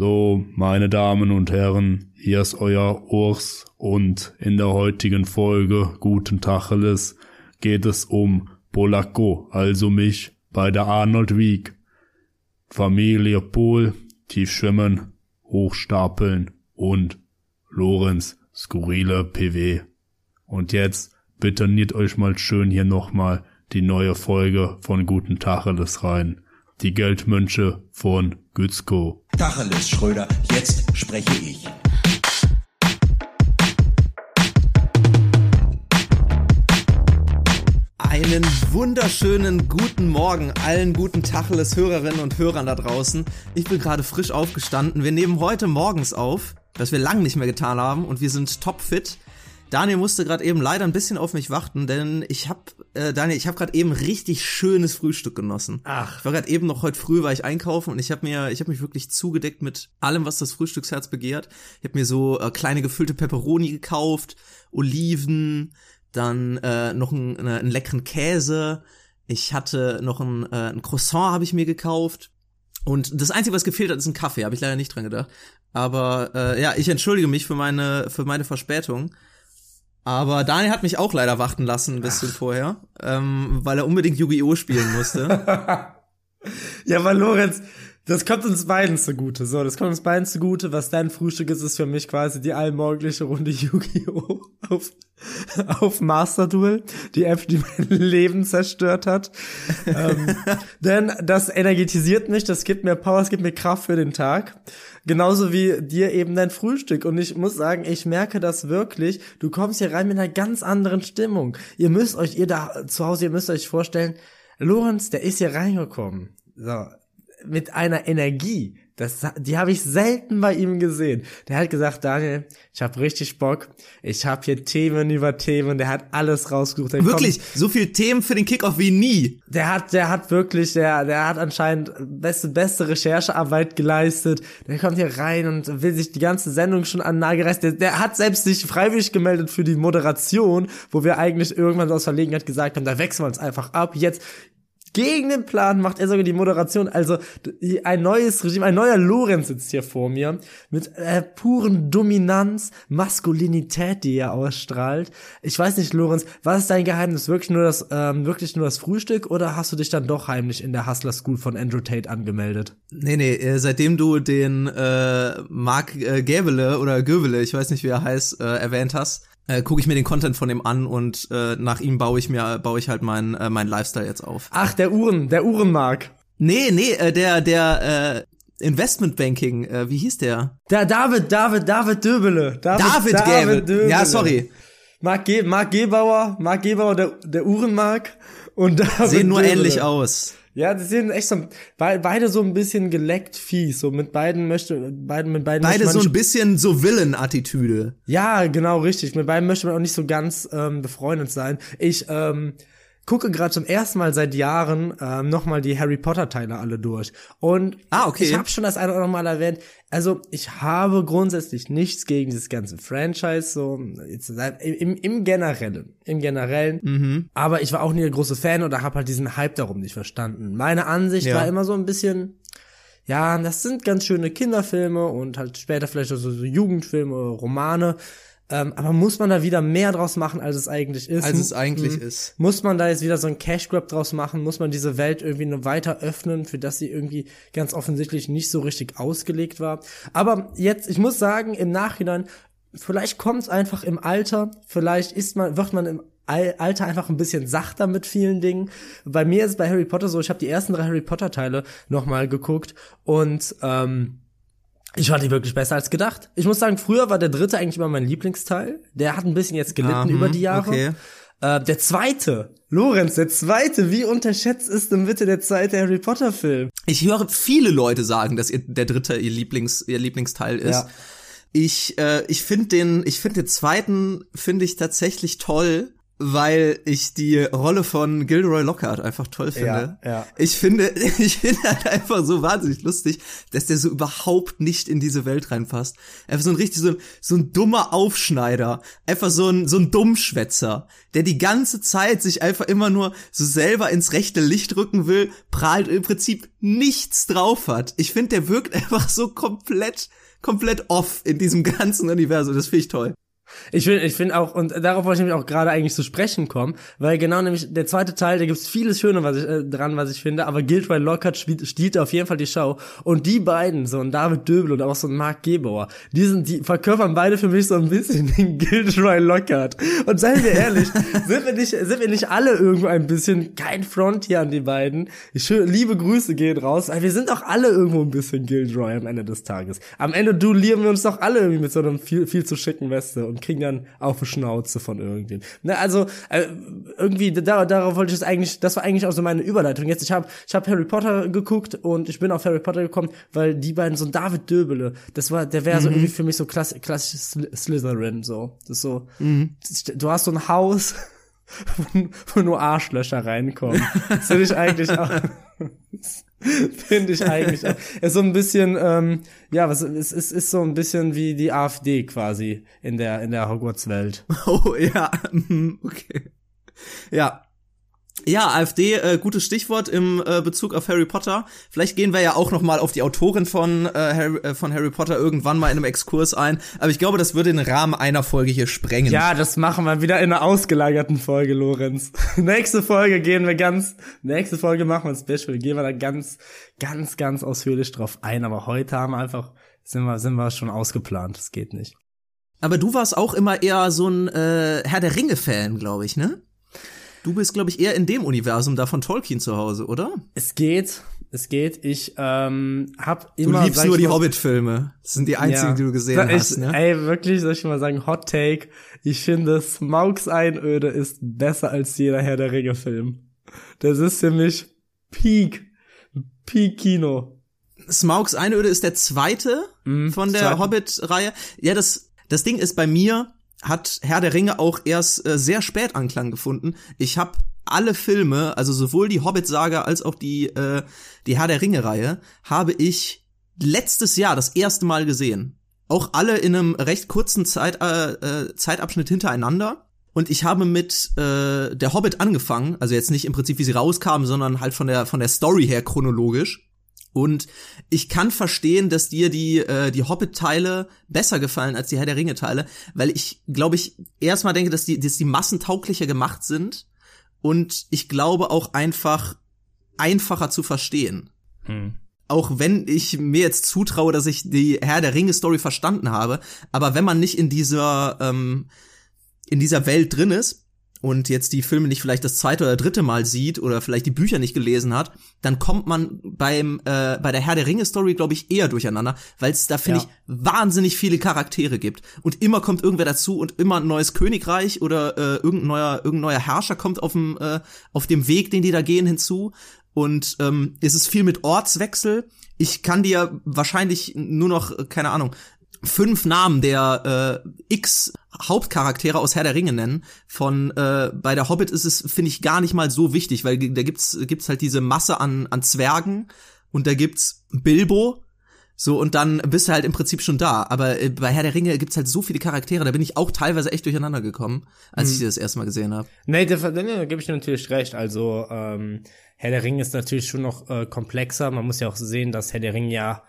So, meine Damen und Herren, hier ist euer Urs und in der heutigen Folge Guten Tacheles geht es um Polacco, also mich bei der Arnold Wieg. Familie Pohl, Tiefschwimmen, Hochstapeln und Lorenz, skurrile PW. Und jetzt betoniert euch mal schön hier nochmal die neue Folge von Guten Tacheles rein. Die Geldmönche von Gützko. Tacheles, Schröder, jetzt spreche ich. Einen wunderschönen guten Morgen allen guten Tacheles Hörerinnen und Hörern da draußen. Ich bin gerade frisch aufgestanden. Wir nehmen heute morgens auf, was wir lang nicht mehr getan haben und wir sind topfit. Daniel musste gerade eben leider ein bisschen auf mich warten, denn ich habe äh, Daniel, ich habe gerade eben richtig schönes Frühstück genossen. Ach. Ich war gerade eben noch heute früh war ich einkaufen und ich habe mir ich habe mich wirklich zugedeckt mit allem, was das Frühstücksherz begehrt. Ich habe mir so äh, kleine gefüllte Peperoni gekauft, Oliven, dann äh, noch einen, äh, einen leckeren Käse. Ich hatte noch ein, äh, ein Croissant habe ich mir gekauft. Und das Einzige, was gefehlt hat, ist ein Kaffee. Habe ich leider nicht dran gedacht. Aber äh, ja, ich entschuldige mich für meine für meine Verspätung. Aber Daniel hat mich auch leider warten lassen ein bisschen Ach. vorher, ähm, weil er unbedingt Yu-Gi-Oh! spielen musste. ja, weil Lorenz, das kommt uns beiden zugute. So, das kommt uns beiden zugute. Was dein Frühstück ist, ist für mich quasi die allmorgendliche Runde Yu-Gi-Oh! auf, auf Master Duel. Die App, die mein Leben zerstört hat. ähm, denn das energetisiert mich, das gibt mir Power, es gibt mir Kraft für den Tag. Genauso wie dir eben dein Frühstück. Und ich muss sagen, ich merke das wirklich. Du kommst hier rein mit einer ganz anderen Stimmung. Ihr müsst euch, ihr da zu Hause, ihr müsst euch vorstellen, Lorenz, der ist hier reingekommen. So, mit einer Energie. Das, die habe ich selten bei ihm gesehen. Der hat gesagt, Daniel, ich habe richtig Bock. Ich habe hier Themen über Themen. Der hat alles rausgesucht. Der wirklich, kommt, so viel Themen für den Kickoff wie nie. Der hat, der hat wirklich, der, der hat anscheinend beste, beste Recherchearbeit geleistet. Der kommt hier rein und will sich die ganze Sendung schon an Nagel reißen. Der, der hat selbst sich freiwillig gemeldet für die Moderation, wo wir eigentlich irgendwann aus Verlegenheit gesagt haben, da wechseln wir uns einfach ab. Jetzt, gegen den Plan macht er sogar die Moderation. Also ein neues Regime, ein neuer Lorenz sitzt hier vor mir mit äh, puren Dominanz, Maskulinität, die er ausstrahlt. Ich weiß nicht, Lorenz, was ist dein Geheimnis? Wirklich nur das, ähm, wirklich nur das Frühstück oder hast du dich dann doch heimlich in der Hustler School von Andrew Tate angemeldet? Nee, nee, äh, seitdem du den äh, Mark äh, Gäbele oder Göbele, ich weiß nicht, wie er heißt, äh, erwähnt hast, äh, gucke ich mir den Content von ihm an und äh, nach ihm baue ich mir baue ich halt meinen äh, mein Lifestyle jetzt auf. Ach, der Uhren, der Uhrenmark. Nee, nee, äh, der der äh, Investmentbanking, äh, wie hieß der? Der David, David, David Döbele. David, David, David Döbele. Ja, sorry. Mark, Ge Mark Gebauer, Mark Gebauer, der, der Uhrenmark und David Sehen nur Döbele. ähnlich aus. Ja, die sehen echt so, beide so ein bisschen geleckt fies, so mit beiden möchte, beiden, mit beiden Beide so ein bisschen so Villain-Attitüde. Ja, genau, richtig. Mit beiden möchte man auch nicht so ganz ähm, befreundet sein. Ich, ähm, gucke gerade zum ersten Mal seit Jahren ähm, nochmal die Harry Potter Teile alle durch. Und ah, okay. ich habe schon das eine oder andere Mal erwähnt. Also ich habe grundsätzlich nichts gegen dieses ganze Franchise, so jetzt, im, im Generellen, im Generellen. Mhm. Aber ich war auch nie der große Fan oder habe halt diesen Hype darum nicht verstanden. Meine Ansicht ja. war immer so ein bisschen, ja, das sind ganz schöne Kinderfilme und halt später vielleicht auch so, so Jugendfilme, Romane. Ähm, aber muss man da wieder mehr draus machen, als es eigentlich ist? Als es eigentlich hm. ist. Muss man da jetzt wieder so ein Cash Grab draus machen? Muss man diese Welt irgendwie nur weiter öffnen, für das sie irgendwie ganz offensichtlich nicht so richtig ausgelegt war? Aber jetzt, ich muss sagen, im Nachhinein, vielleicht kommt es einfach im Alter, vielleicht ist man, wird man im Alter einfach ein bisschen sachter mit vielen Dingen. Bei mir ist es bei Harry Potter so, ich habe die ersten drei Harry Potter Teile nochmal geguckt und ähm, ich fand die wirklich besser als gedacht. Ich muss sagen, früher war der dritte eigentlich immer mein Lieblingsteil. Der hat ein bisschen jetzt gelitten Aha, über die Jahre. Okay. Äh, der zweite, Lorenz, der zweite, wie unterschätzt ist denn bitte der zweite Harry Potter Film? Ich höre viele Leute sagen, dass ihr, der dritte ihr Lieblings, ihr Lieblingsteil ist. Ja. Ich, äh, ich finde den, ich finde den zweiten finde ich tatsächlich toll, weil ich die Rolle von Gilderoy Lockhart einfach toll finde. Ja, ja. Ich finde, ich finde halt einfach so wahnsinnig lustig, dass der so überhaupt nicht in diese Welt reinpasst. Einfach so ein richtig so ein, so ein dummer Aufschneider, einfach so ein so ein Dummschwätzer, der die ganze Zeit sich einfach immer nur so selber ins rechte Licht rücken will, prahlt im Prinzip nichts drauf hat. Ich finde, der wirkt einfach so komplett komplett off in diesem ganzen Universum. Das finde ich toll. Ich finde ich finde auch, und darauf wollte ich nämlich auch gerade eigentlich zu sprechen kommen, weil genau nämlich der zweite Teil, da gibt's vieles Schöne was ich, äh, dran, was ich finde, aber Gilroy Lockhart spielt, stiehlt auf jeden Fall die Show. Und die beiden, so ein David Döbel und auch so ein Mark Gebauer, die sind, die verkörpern beide für mich so ein bisschen den Gilroy Lockhart. Und seien wir ehrlich, sind wir nicht, sind wir nicht alle irgendwo ein bisschen, kein Front hier an die beiden. Ich liebe Grüße gehen raus, aber wir sind doch alle irgendwo ein bisschen Gilroy am Ende des Tages. Am Ende duellieren wir uns doch alle irgendwie mit so einem viel, viel zu schicken Weste und kriegen dann auf die Schnauze von irgendwem. Ne, also äh, irgendwie da, darauf wollte ich es eigentlich, das war eigentlich auch so meine Überleitung. Jetzt ich habe ich habe Harry Potter geguckt und ich bin auf Harry Potter gekommen, weil die beiden so ein David Döbele, das war der wäre so irgendwie für mich so klass, klassisches Sly- Slytherin so. Das ist so du hast so ein Haus wo, wo nur Arschlöcher reinkommen. Das finde ich eigentlich auch Finde ich eigentlich auch. Ist so ein bisschen, ähm, ja, was es ist, ist so ein bisschen wie die AfD quasi in der in der Hogwarts-Welt. Oh ja, okay. Ja. Ja, AfD, äh, gutes Stichwort im äh, Bezug auf Harry Potter. Vielleicht gehen wir ja auch noch mal auf die Autorin von, äh, Harry, äh, von Harry Potter irgendwann mal in einem Exkurs ein. Aber ich glaube, das würde den Rahmen einer Folge hier sprengen. Ja, das machen wir wieder in einer ausgelagerten Folge, Lorenz. nächste Folge gehen wir ganz, nächste Folge machen wir ein Special, gehen wir da ganz, ganz, ganz ausführlich drauf ein. Aber heute haben wir einfach, sind wir, sind wir schon ausgeplant. Das geht nicht. Aber du warst auch immer eher so ein äh, Herr der Ringe-Fan, glaube ich, ne? Du bist, glaube ich, eher in dem Universum da von Tolkien zu Hause, oder? Es geht, es geht. Ich ähm, hab Du immer. liebst sag nur ich die Hobbit-Filme. Das sind die einzigen, die du gesehen Sag hast, ich, ne? Ey, wirklich, soll ich mal sagen, Hot Take. Ich finde, Smaugs Einöde ist besser als jeder Herr der Ringe-Film. Das ist für mich Peak, Peak Kino. Smaugs Einöde ist der zweite Mhm, von der. Hobbit-Reihe. Ja, das, das Ding ist bei mir, hat Herr der Ringe auch erst äh, sehr spät Anklang gefunden. Ich habe alle Filme, also sowohl die Hobbit-Saga als auch die, äh, die Herr der Ringe-Reihe, habe ich letztes Jahr das erste Mal gesehen. Auch alle in einem recht kurzen Zeit, äh, äh, Zeitabschnitt hintereinander. Und ich habe mit äh, der Hobbit angefangen, also jetzt nicht im Prinzip, wie sie rauskamen, sondern halt von der von der Story her chronologisch. Und ich kann verstehen, dass dir die, äh, die Hobbit-Teile besser gefallen als die Herr der Ringe-Teile, weil ich, glaube ich, erstmal denke, dass die, dass die massentauglicher gemacht sind und ich glaube auch einfach einfacher zu verstehen. Auch wenn ich mir jetzt zutraue, dass ich die Herr der Ringe-Story verstanden habe, aber wenn man nicht in dieser, ähm, in dieser Welt drin ist, und jetzt die Filme nicht vielleicht das zweite oder dritte Mal sieht oder vielleicht die Bücher nicht gelesen hat, dann kommt man beim äh, bei der Herr der Ringe Story glaube ich eher durcheinander, weil es da finde Ja. ich wahnsinnig viele Charaktere gibt und immer kommt irgendwer dazu und immer ein neues Königreich oder äh, irgendein neuer irgendein neuer Herrscher kommt auf dem äh, auf dem Weg, den die da gehen hinzu und ähm, es ist viel mit Ortswechsel. Ich kann dir wahrscheinlich nur noch keine Ahnung fünf Namen der äh, X Hauptcharaktere aus Herr der Ringe nennen. Von äh, bei der Hobbit ist es finde ich gar nicht mal so wichtig, weil da gibt's gibt's halt diese Masse an an Zwergen und da gibt's Bilbo. So, und dann bist du halt im Prinzip schon da. Aber äh, bei Herr der Ringe gibt's halt so viele Charaktere, da bin ich auch teilweise echt durcheinander gekommen, als ich die das erste Mal gesehen habe. Nee, da, da, da gebe ich dir natürlich recht. Also, ähm, Herr der Ringe ist natürlich schon noch äh, komplexer. Man muss ja auch sehen, dass Herr der Ringe ja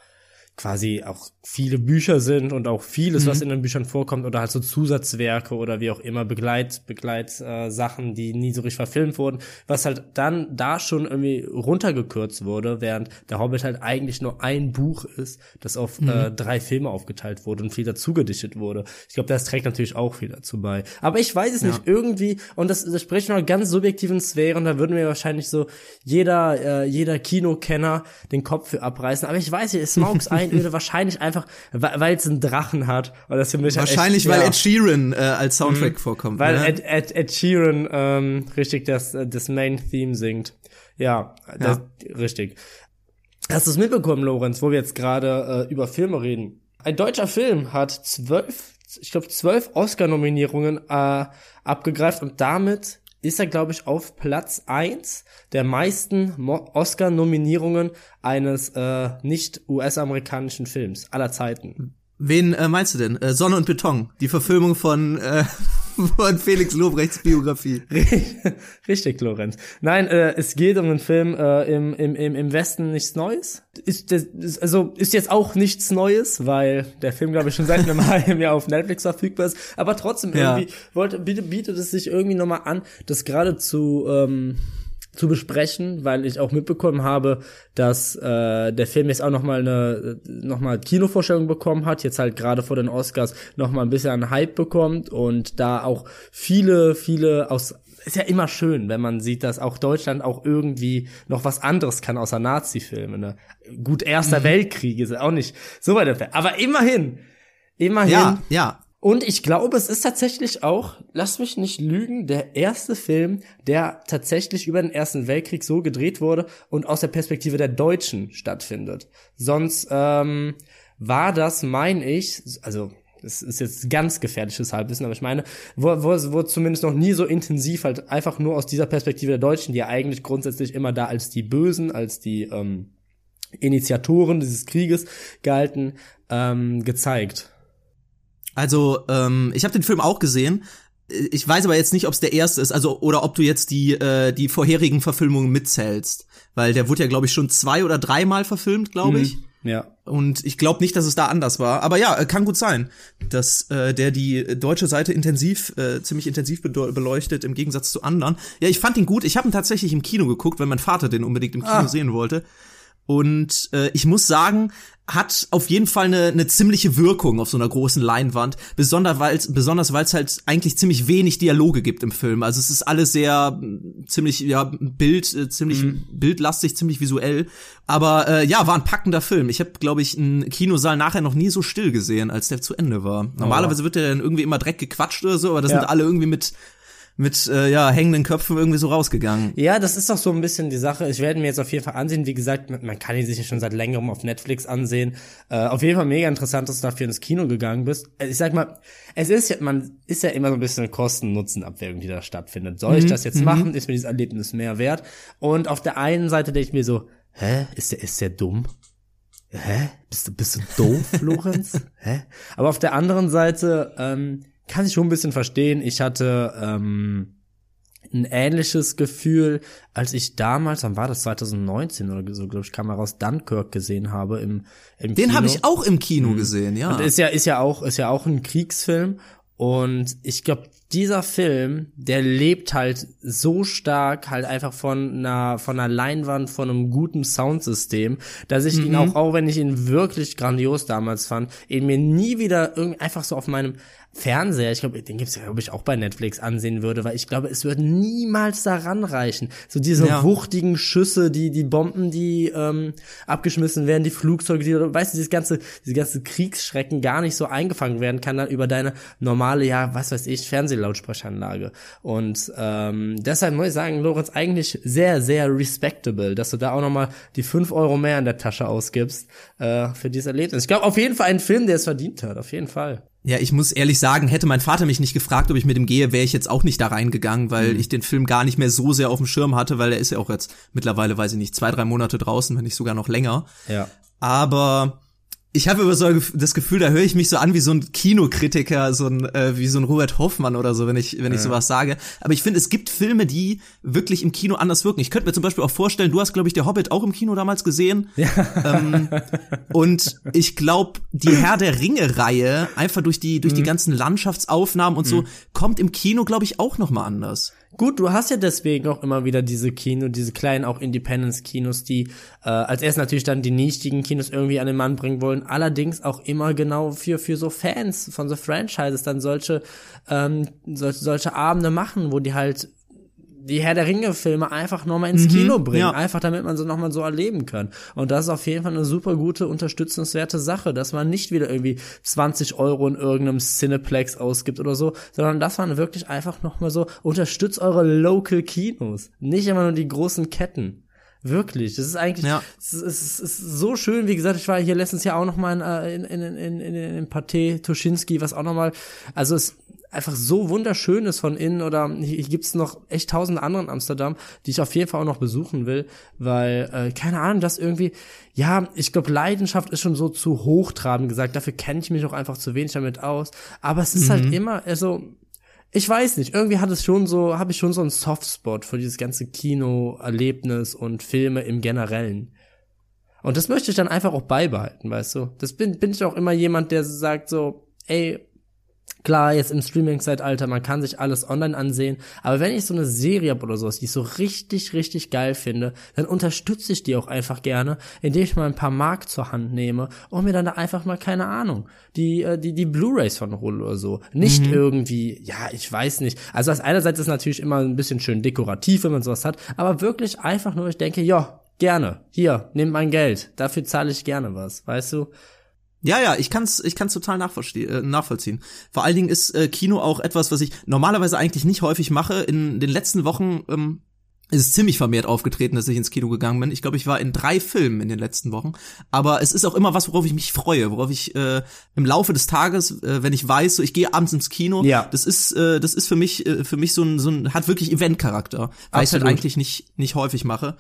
quasi auch viele Bücher sind und auch vieles, was in den Büchern vorkommt oder halt so Zusatzwerke oder wie auch immer Begleit Begleit äh, die nie so richtig verfilmt wurden, was halt dann da schon irgendwie runtergekürzt wurde, während der Hobbit halt eigentlich nur ein Buch ist, das auf äh, drei Filme aufgeteilt wurde und viel dazu gedichtet wurde. Ich glaube, das trägt natürlich auch viel dazu bei. Aber ich weiß es nicht, irgendwie, und das, das spricht noch ganz subjektiven Sphären, da würden mir wahrscheinlich so jeder, äh, jeder Kinokenner den Kopf für abreißen. Aber ich weiß nicht, Smaugs Einöde wahrscheinlich einfach, weil es einen Drachen hat. Und das für mich halt Wahrscheinlich, echt, weil ja, Ed Sheeran äh, als Soundtrack vorkommt. weil ne? Ed, Ed, Ed Sheeran ähm, richtig das, äh, das Main-Theme singt. Ja, das, richtig. Hast du es mitbekommen, Lorenz, wo wir jetzt gerade äh, über Filme reden? Ein deutscher Film hat zwölf ich glaube, zwölf Oscar-Nominierungen äh, abgegreift und damit ist er, glaube ich, auf Platz eins der meisten Oscar-Nominierungen eines äh, nicht US-amerikanischen Films aller Zeiten. Wen äh, meinst du denn? Äh, Sonne und Beton, die Verfilmung von, äh, von Felix Lobrechts Biografie. Richtig, Lorenz. Nein, äh, es geht um einen Film äh, im, im, im Westen nichts Neues. Ist, das, ist, also ist jetzt auch nichts Neues, weil der Film, glaube ich, schon seit einem halben Jahr auf Netflix verfügbar ist. Aber trotzdem irgendwie ja. wollte, bietet, bietet es sich irgendwie nochmal an, das gerade zu ähm, zu besprechen, weil ich auch mitbekommen habe, dass äh, der Film jetzt auch noch mal eine noch mal Kinovorstellung bekommen hat, jetzt halt gerade vor den Oscars noch mal ein bisschen an Hype bekommt und da auch viele viele aus ist ja immer schön, wenn man sieht, dass auch Deutschland auch irgendwie noch was anderes kann außer Nazi-Filme. Ne? Gut, Erster mhm. Weltkrieg ist auch nicht so weit entfernt. Aber immerhin, immerhin. Ja, ja. Und ich glaube, es ist tatsächlich auch, lass mich nicht lügen, der erste Film, der tatsächlich über den Ersten Weltkrieg so gedreht wurde und aus der Perspektive der Deutschen stattfindet. Sonst ähm, war das, mein ich, also das ist jetzt ganz gefährliches Halbwissen, aber ich meine, wo, wo, wo zumindest noch nie so intensiv halt einfach nur aus dieser Perspektive der Deutschen, die ja eigentlich grundsätzlich immer da als die Bösen, als die ähm, Initiatoren dieses Krieges galten, ähm, gezeigt. Also, ähm, ich habe den Film auch gesehen. Ich weiß aber jetzt nicht, ob es der erste ist, also oder ob du jetzt die äh, die vorherigen Verfilmungen mitzählst, weil der wurde ja glaube ich schon zwei oder dreimal verfilmt, glaube mhm. ich. Ja. Und ich glaube nicht, dass es da anders war. Aber ja, kann gut sein, dass äh, der die deutsche Seite intensiv, äh, ziemlich intensiv beleuchtet, im Gegensatz zu anderen. Ja, ich fand ihn gut. Ich habe ihn tatsächlich im Kino geguckt, weil mein Vater den unbedingt im Kino ah. sehen wollte. Und äh, ich muss sagen, hat auf jeden Fall eine, eine ziemliche Wirkung auf so einer großen Leinwand, besonders weil besonders weil es halt eigentlich ziemlich wenig Dialoge gibt im Film. Also es ist alles sehr ziemlich ja Bild äh, ziemlich mhm. bildlastig, ziemlich visuell, aber äh, ja, war ein packender Film. Ich habe glaube ich einen Kinosaal nachher noch nie so still gesehen, als der zu Ende war. Normalerweise wird der dann irgendwie immer direkt gequatscht oder so, aber das ja. sind alle irgendwie mit mit äh, ja hängenden Köpfen irgendwie so rausgegangen. Ja, das ist doch so ein bisschen die Sache. Ich werde mir jetzt auf jeden Fall ansehen. Wie gesagt, man kann ihn sich ja schon seit längerem auf Netflix ansehen. Äh, auf jeden Fall mega interessant, dass du dafür ins Kino gegangen bist. Äh, ich sag mal, es ist ja, man ist ja immer so ein bisschen Kosten-Nutzen-Abwägung, die da stattfindet. Soll ich mhm. das jetzt mhm. machen? Ist mir dieses Erlebnis mehr wert? Und auf der einen Seite denke ich mir so, hä, ist der, ist der dumm? Hä? Bist du, bist du doof, Lorenz? Hä? Aber auf der anderen Seite, ähm, kann ich schon ein bisschen verstehen. Ich hatte ähm, ein ähnliches Gefühl, als ich damals, wann war das 2019 oder so, glaube ich, kam heraus, Dunkirk gesehen habe im, im Den habe ich auch im Kino mhm. gesehen, ja. Und ist ja ist ja auch ist ja auch ein Kriegsfilm und ich glaube, dieser Film, der lebt halt so stark halt einfach von einer von einer Leinwand, von einem guten Soundsystem, dass ich mhm. ihn auch, auch wenn ich ihn wirklich grandios damals fand, ihn mir nie wieder irgendwie einfach so auf meinem Fernseher, ich glaube, den gibt's ja, glaube ich, auch bei Netflix ansehen würde, weil ich glaube, es wird niemals daran reichen. So diese ja. wuchtigen Schüsse, die, die Bomben, die ähm, abgeschmissen werden, die Flugzeuge, die, weißt du, dieses ganze, diese ganze Kriegsschrecken gar nicht so eingefangen werden kann dann über deine normale, ja, was weiß ich, Fernsehlautsprecheranlage. Und ähm, deshalb muss ich sagen, Lorenz, eigentlich sehr, sehr respectable, dass du da auch nochmal die fünf Euro mehr in der Tasche ausgibst äh, für dieses Erlebnis. Ich glaube, auf jeden Fall ein Film, der es verdient hat, auf jeden Fall. Ja, ich muss ehrlich sagen, hätte mein Vater mich nicht gefragt, ob ich mit ihm gehe, wäre ich jetzt auch nicht da reingegangen, weil mhm. ich den Film gar nicht mehr so sehr auf dem Schirm hatte, weil er ist ja auch jetzt mittlerweile, weiß ich nicht, zwei, drei Monate draußen, wenn nicht sogar noch länger. Ja. Aber ich habe immer so das Gefühl, da höre ich mich so an wie so ein Kinokritiker, so ein äh, wie so ein Robert Hoffmann oder so, wenn ich wenn ich sowas sage. Aber ich finde, es gibt Filme, die wirklich im Kino anders wirken. Ich könnte mir zum Beispiel auch vorstellen, du hast glaube ich der Hobbit auch im Kino damals gesehen. Ja. Ähm, und ich glaube, die Herr der Ringe Reihe einfach durch die durch mhm. die ganzen Landschaftsaufnahmen und mhm. so kommt im Kino glaube ich auch noch mal anders. Gut, du hast ja deswegen auch immer wieder diese Kino, diese kleinen auch Independence-Kinos, die äh, als erst natürlich dann die nichtigen Kinos irgendwie an den Mann bringen wollen, allerdings auch immer genau für für so Fans von so Franchises dann solche ähm, solche, solche Abende machen, wo die halt die Herr der Ringe-Filme einfach nochmal ins mhm, Kino bringen, ja. einfach damit man sie nochmal so erleben kann. Und das ist auf jeden Fall eine super gute, unterstützenswerte Sache, dass man nicht wieder irgendwie 20 Euro in irgendeinem Cineplex ausgibt oder so, sondern dass man wirklich einfach nochmal so unterstützt eure Local Kinos, nicht immer nur die großen Ketten. Wirklich. Das ist eigentlich, Ja. es, ist, es ist so schön. Wie gesagt, ich war hier letztens ja auch noch mal in, äh, in, in, in, in, in Pathé Tuschinski, was auch noch mal, also es einfach so wunderschön ist von innen oder hier, gibt's noch echt tausende andere in Amsterdam, die ich auf jeden Fall auch noch besuchen will, weil, äh, keine Ahnung, das irgendwie, ja, ich glaube, Leidenschaft ist schon so zu hochtrabend gesagt, dafür kenne ich mich auch einfach zu wenig damit aus, aber es ist halt immer, also, ich weiß nicht, irgendwie hat es schon so, habe ich schon so einen Softspot für dieses ganze Kino-Erlebnis und Filme im Generellen. Und das möchte ich dann einfach auch beibehalten, weißt du? Das bin, bin ich auch immer jemand, der sagt so, ey, klar, jetzt im Streaming-Zeitalter, man kann sich alles online ansehen, aber wenn ich so eine Serie habe oder sowas, die ich so richtig, richtig geil finde, dann unterstütze ich die auch einfach gerne, indem ich mal ein paar Mark zur Hand nehme und mir dann da einfach mal, keine Ahnung, die, äh, die, die Blu-Rays von hole oder so. Nicht irgendwie, ja, ich weiß nicht. Also das einerseits ist natürlich immer ein bisschen schön dekorativ, wenn man sowas hat, aber wirklich einfach nur, ich denke, ja, gerne, hier, nimm mein Geld, dafür zahle ich gerne was, weißt du? Ja, ja, ich kann's, ich kann's total äh, nachvollziehen. Vor allen Dingen ist äh, Kino auch etwas, was ich normalerweise eigentlich nicht häufig mache. In den letzten Wochen ähm, ist es ziemlich vermehrt aufgetreten, dass ich ins Kino gegangen bin. Ich glaube, ich war in drei Filmen in den letzten Wochen. Aber es ist auch immer was, worauf ich mich freue, worauf ich äh, im Laufe des Tages, äh, wenn ich weiß, so ich gehe abends ins Kino, Ja. das ist, äh, das ist für mich, äh, für mich so ein, so ein, hat wirklich Eventcharakter, weil ich halt eigentlich nicht, nicht häufig mache.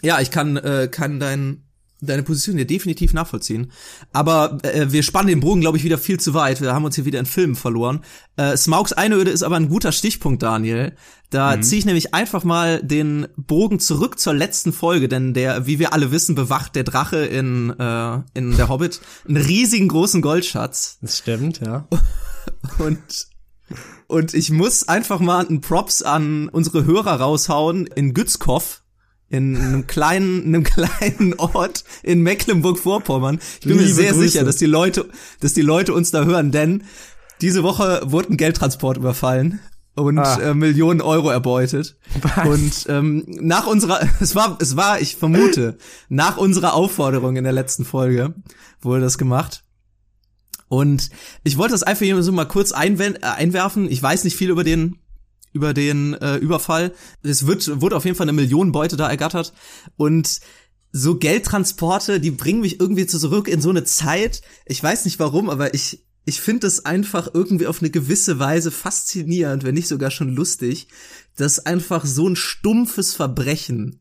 Ja, ich kann, äh, kann dein deine Position hier definitiv nachvollziehen. Aber äh, wir spannen den Bogen, glaube ich, wieder viel zu weit. Wir haben uns hier wieder in Filmen verloren. Äh, Smaugs Einöde ist aber ein guter Stichpunkt, Daniel. Da Mhm. ziehe ich nämlich einfach mal den Bogen zurück zur letzten Folge, denn der, wie wir alle wissen, bewacht der Drache in, äh, in der Hobbit einen riesigen großen Goldschatz. Das stimmt, ja. Und und ich muss einfach mal einen Props an unsere Hörer raushauen in Gützkow. In einem kleinen, einem kleinen Ort in Mecklenburg-Vorpommern. Ich bin mir Liebe sehr Grüße. sicher, dass die Leute, dass die Leute uns da hören, denn diese Woche wurde ein Geldtransport überfallen und Ah. äh, Millionen Euro erbeutet. Und ähm, nach unserer, es war, es war, ich vermute, nach unserer Aufforderung in der letzten Folge wurde das gemacht. Und ich wollte das einfach hier so mal kurz äh, einwerfen. Ich weiß nicht viel über den über den äh, Überfall. Es wird wurde auf jeden Fall eine Millionenbeute da ergattert und so Geldtransporte, die bringen mich irgendwie zurück in so eine Zeit. Ich weiß nicht warum, aber ich ich finde es einfach irgendwie auf eine gewisse Weise faszinierend, wenn nicht sogar schon lustig, dass einfach so ein stumpfes Verbrechen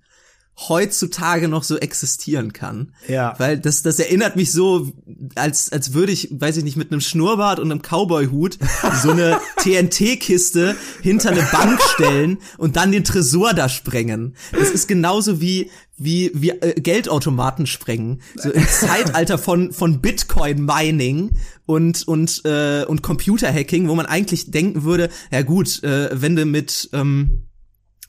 heutzutage noch so existieren kann. Ja. Weil das, das erinnert mich so, als, als würde ich, weiß ich nicht, mit einem Schnurrbart und einem Cowboy-Hut so eine TNT-Kiste hinter eine Bank stellen und dann den Tresor da sprengen. Das ist genauso wie, wie, wie äh, Geldautomaten sprengen. So im Zeitalter von, von Bitcoin-Mining und, und, äh, und Computer-Hacking, wo man eigentlich denken würde, ja gut, äh, wenn du mit, ähm,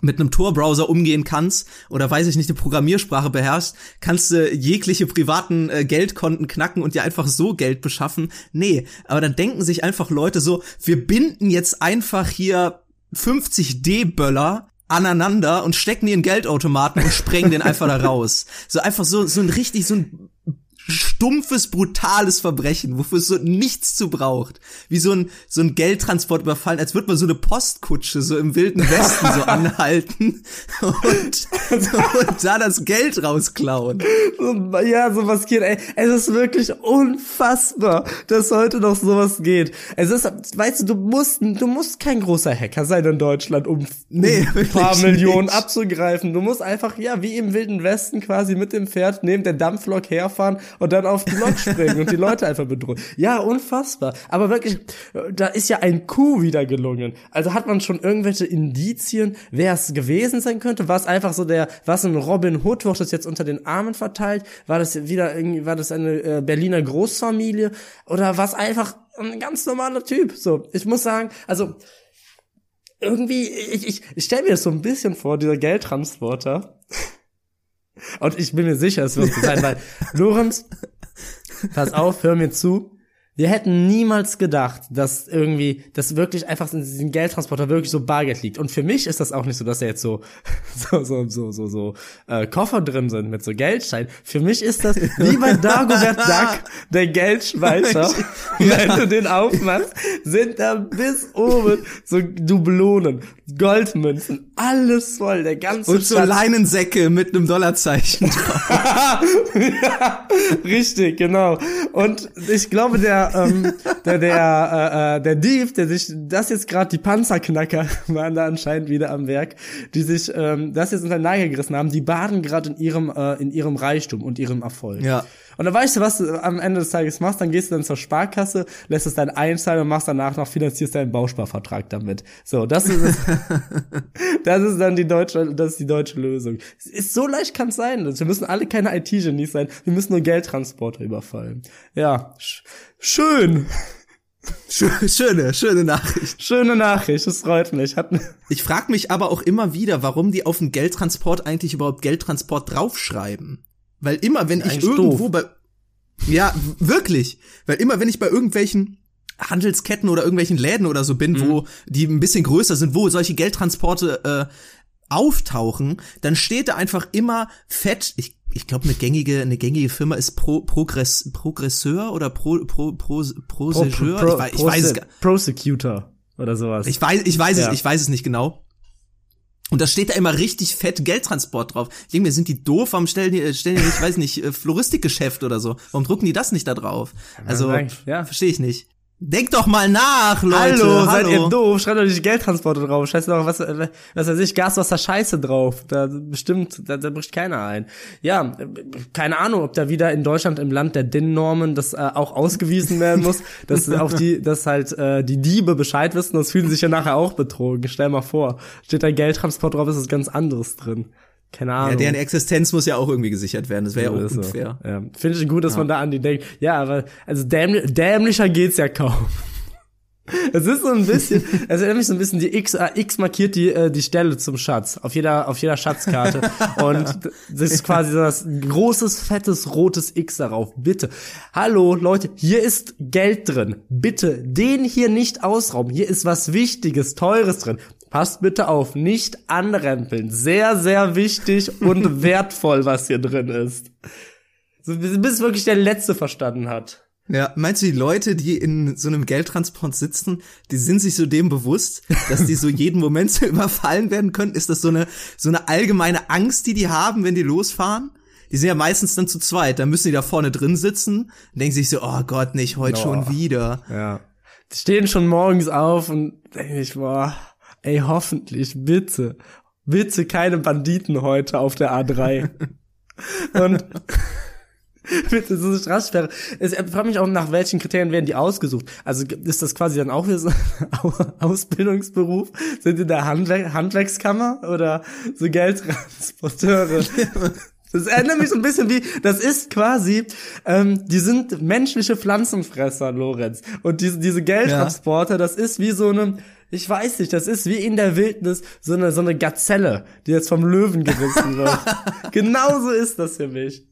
mit einem Tor-Browser umgehen kannst oder weiß ich nicht, eine Programmiersprache beherrschst, kannst du jegliche privaten äh, Geldkonten knacken und dir einfach so Geld beschaffen. Nee, aber dann denken sich einfach Leute so, wir binden jetzt einfach hier 50 D-Böller aneinander und stecken die in Geldautomaten und sprengen den einfach da raus. So einfach so, so ein richtig, so ein stumpfes, brutales Verbrechen, wofür es so nichts zu braucht. Wie so ein, so ein Geldtransport überfallen, als würde man so eine Postkutsche so im wilden Westen so anhalten und, und da das Geld rausklauen. So, ja, sowas geht, ey. Es ist wirklich unfassbar, dass heute noch sowas geht. Es ist, weißt du, du musst, du musst kein großer Hacker sein in Deutschland, um, Nee, um ein paar Millionen nicht. abzugreifen. Du musst einfach, ja, wie im Wilden Westen quasi mit dem Pferd neben der Dampflok herfahren und dann auf die Lok springen und die Leute einfach bedrohen. Ja, unfassbar. Aber wirklich, da ist ja ein Coup wieder gelungen. Also hat man schon irgendwelche Indizien, wer es gewesen sein könnte? War es einfach so der, was ein Robin Hood, wird das jetzt unter den Armen verteilt? War das wieder irgendwie, war das eine äh, Berliner Großfamilie? Oder war es einfach ein ganz normaler Typ? So, ich muss sagen, also irgendwie, ich, ich, ich stelle mir das so ein bisschen vor, dieser Geldtransporter. Und ich bin mir sicher, es wird so sein, weil, Lorenz, pass auf, hör mir zu. Wir hätten niemals gedacht, dass irgendwie, dass wirklich einfach in diesem Geldtransporter wirklich so Bargeld liegt. Und für mich ist das auch nicht so, dass da jetzt so, so, so, so, so, so äh, Koffer drin sind mit so Geldschein. Für mich ist das wie bei Dagobert Duck, der Geldschweizer. Wenn du den aufmachst, sind da bis oben so Dublonen. Goldmünzen, alles voll, der ganze Und so Schatz. Leinensäcke mit einem Dollarzeichen drauf. ja, richtig, genau. Und ich glaube, der, ähm, der, der, äh, äh, der Dieb, der sich, das jetzt gerade die Panzerknacker waren da anscheinend wieder am Werk, die sich ähm, das jetzt unter den Nagel gerissen haben, die baden gerade in ihrem, äh, in ihrem Reichtum und ihrem Erfolg. Ja. Und dann weißt du, was du am Ende des Tages machst, dann gehst du dann zur Sparkasse, lässt es dann einzahlen und machst danach noch, finanzierst deinen Bausparvertrag damit. So, das ist es. das ist dann die deutsche, das ist die deutsche Lösung. Es Ist so leicht kann es sein. Wir müssen alle keine IT-Genies sein. Wir müssen nur Geldtransporter überfallen. Ja, sch schön. Schö- Schöne, schöne Nachricht. Schöne Nachricht, das freut mich. Hat, Ich frage mich aber auch immer wieder, warum die auf den Geldtransport eigentlich überhaupt Geldtransport draufschreiben. Weil immer, wenn ich irgendwo doof. bei. Ja, wirklich. Weil immer, wenn ich bei irgendwelchen Handelsketten oder irgendwelchen Läden oder so bin, wo die ein bisschen größer sind, wo solche Geldtransporte äh, auftauchen, dann steht da einfach immer fett, ich, ich glaube, eine gängige, eine gängige Firma ist Pro, Progress, Progresseur oder Pro, Pro, Pro, Prosegeur. ich, weiß, ich weiß es Prosecutor oder sowas. ich weiß, ich weiß Ja. es, ich weiß es nicht genau. Und da steht da immer richtig fett Geldtransport drauf. Ich denke mir, sind die doof? Warum stellen die, stellen die nicht, weiß nicht, äh, Floristikgeschäft oder so? Warum drucken die das nicht da drauf? Also, ja. verstehe ich nicht. Denkt doch mal nach, Leute. Hallo, seid ihr doof? Schreibt doch nicht Geldtransporte drauf. Scheiße doch, was, äh, was weiß ich, Gas, Wasser, Scheiße drauf. Da bestimmt, da, da bricht keiner ein. Ja, keine Ahnung, ob da wieder in Deutschland im Land der DIN-Normen das äh, auch ausgewiesen werden muss, dass auch die, dass halt äh, die Diebe Bescheid wissen, das fühlen sich ja nachher auch betrogen. Stell mal vor, steht da Geldtransport drauf, ist was ganz anderes drin. Keine Ahnung. Ja, deren Existenz muss ja auch irgendwie gesichert werden. Das wäre ja So auch ist so. unfair. Ja. Finde ich gut, dass man da an die denkt. Ja, aber also dämli dämlicher geht's ja kaum. Es ist so ein bisschen, es erinnert mich so ein bisschen, die X, äh, X markiert die, äh, die Stelle zum Schatz, auf jeder, auf jeder Schatzkarte. Und das ist quasi so das großes, fettes, rotes X darauf. Bitte. Hallo, Leute, hier ist Geld drin. Bitte, den hier nicht ausrauben. Hier ist was Wichtiges, Teures drin. Passt bitte auf, nicht anrempeln. Sehr, sehr wichtig und wertvoll, was hier drin ist. So, bis wirklich der Letzte verstanden hat. Ja, meinst du, die Leute, die in so einem Geldtransport sitzen, die sind sich so dem bewusst, dass die so jeden Moment so überfallen werden können? Ist das so eine, so eine allgemeine Angst, die die haben, wenn die losfahren? Die sind ja meistens dann zu zweit, dann müssen die da vorne drin sitzen und denken sich so, oh Gott, nicht heute schon wieder. Ja. Die stehen schon morgens auf und denke ich, boah, ey, hoffentlich, bitte, bitte keine Banditen heute auf der A3. und bitte so eine Straßensperre. Es ich frage mich auch, nach welchen Kriterien werden die ausgesucht? Also ist das quasi dann auch wieder so ein Ausbildungsberuf? Sind die in der Handwer Handwerkskammer oder so Geldtransporteure? Das erinnert mich so ein bisschen wie, das ist quasi, ähm, die sind menschliche Pflanzenfresser, Lorenz. Und diese, diese Geldtransporter, das ist wie so eine, ich weiß nicht, das ist wie in der Wildnis so eine, so eine Gazelle, die jetzt vom Löwen gerissen wird. Genauso ist das für mich.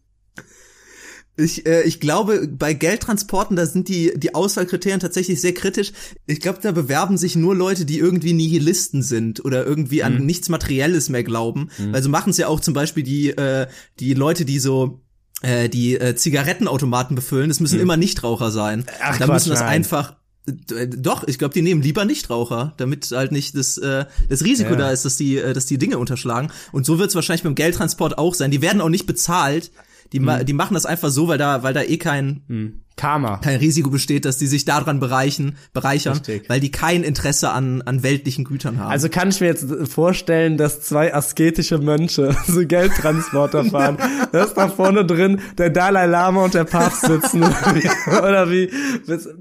Ich, äh, ich glaube, bei Geldtransporten, da sind die, die Auswahlkriterien tatsächlich sehr kritisch. Ich glaube, da bewerben sich nur Leute, die irgendwie Nihilisten sind oder irgendwie an nichts Materielles mehr glauben. Weil so machen es ja auch zum Beispiel die, äh, die Leute, die so äh, die äh, Zigarettenautomaten befüllen. Das müssen immer Nichtraucher sein. Ach, da Quatsch, müssen das nein. einfach doch, ich glaube, die nehmen lieber Nichtraucher, damit halt nicht das, äh, das Risiko Ja. da ist, dass die, äh, dass die Dinge unterschlagen. Und so wird es wahrscheinlich beim Geldtransport auch sein. Die werden auch nicht bezahlt. Die, ma die machen das einfach so, weil da, weil da eh kein, Karma. kein Risiko besteht, dass die sich daran bereichen, bereichern, Richtig. weil die kein Interesse an, an weltlichen Gütern haben. Also kann ich mir jetzt vorstellen, dass zwei asketische Mönche so Geldtransporter fahren. da ist da vorne drin der Dalai Lama und der Papst sitzen. Oder wie,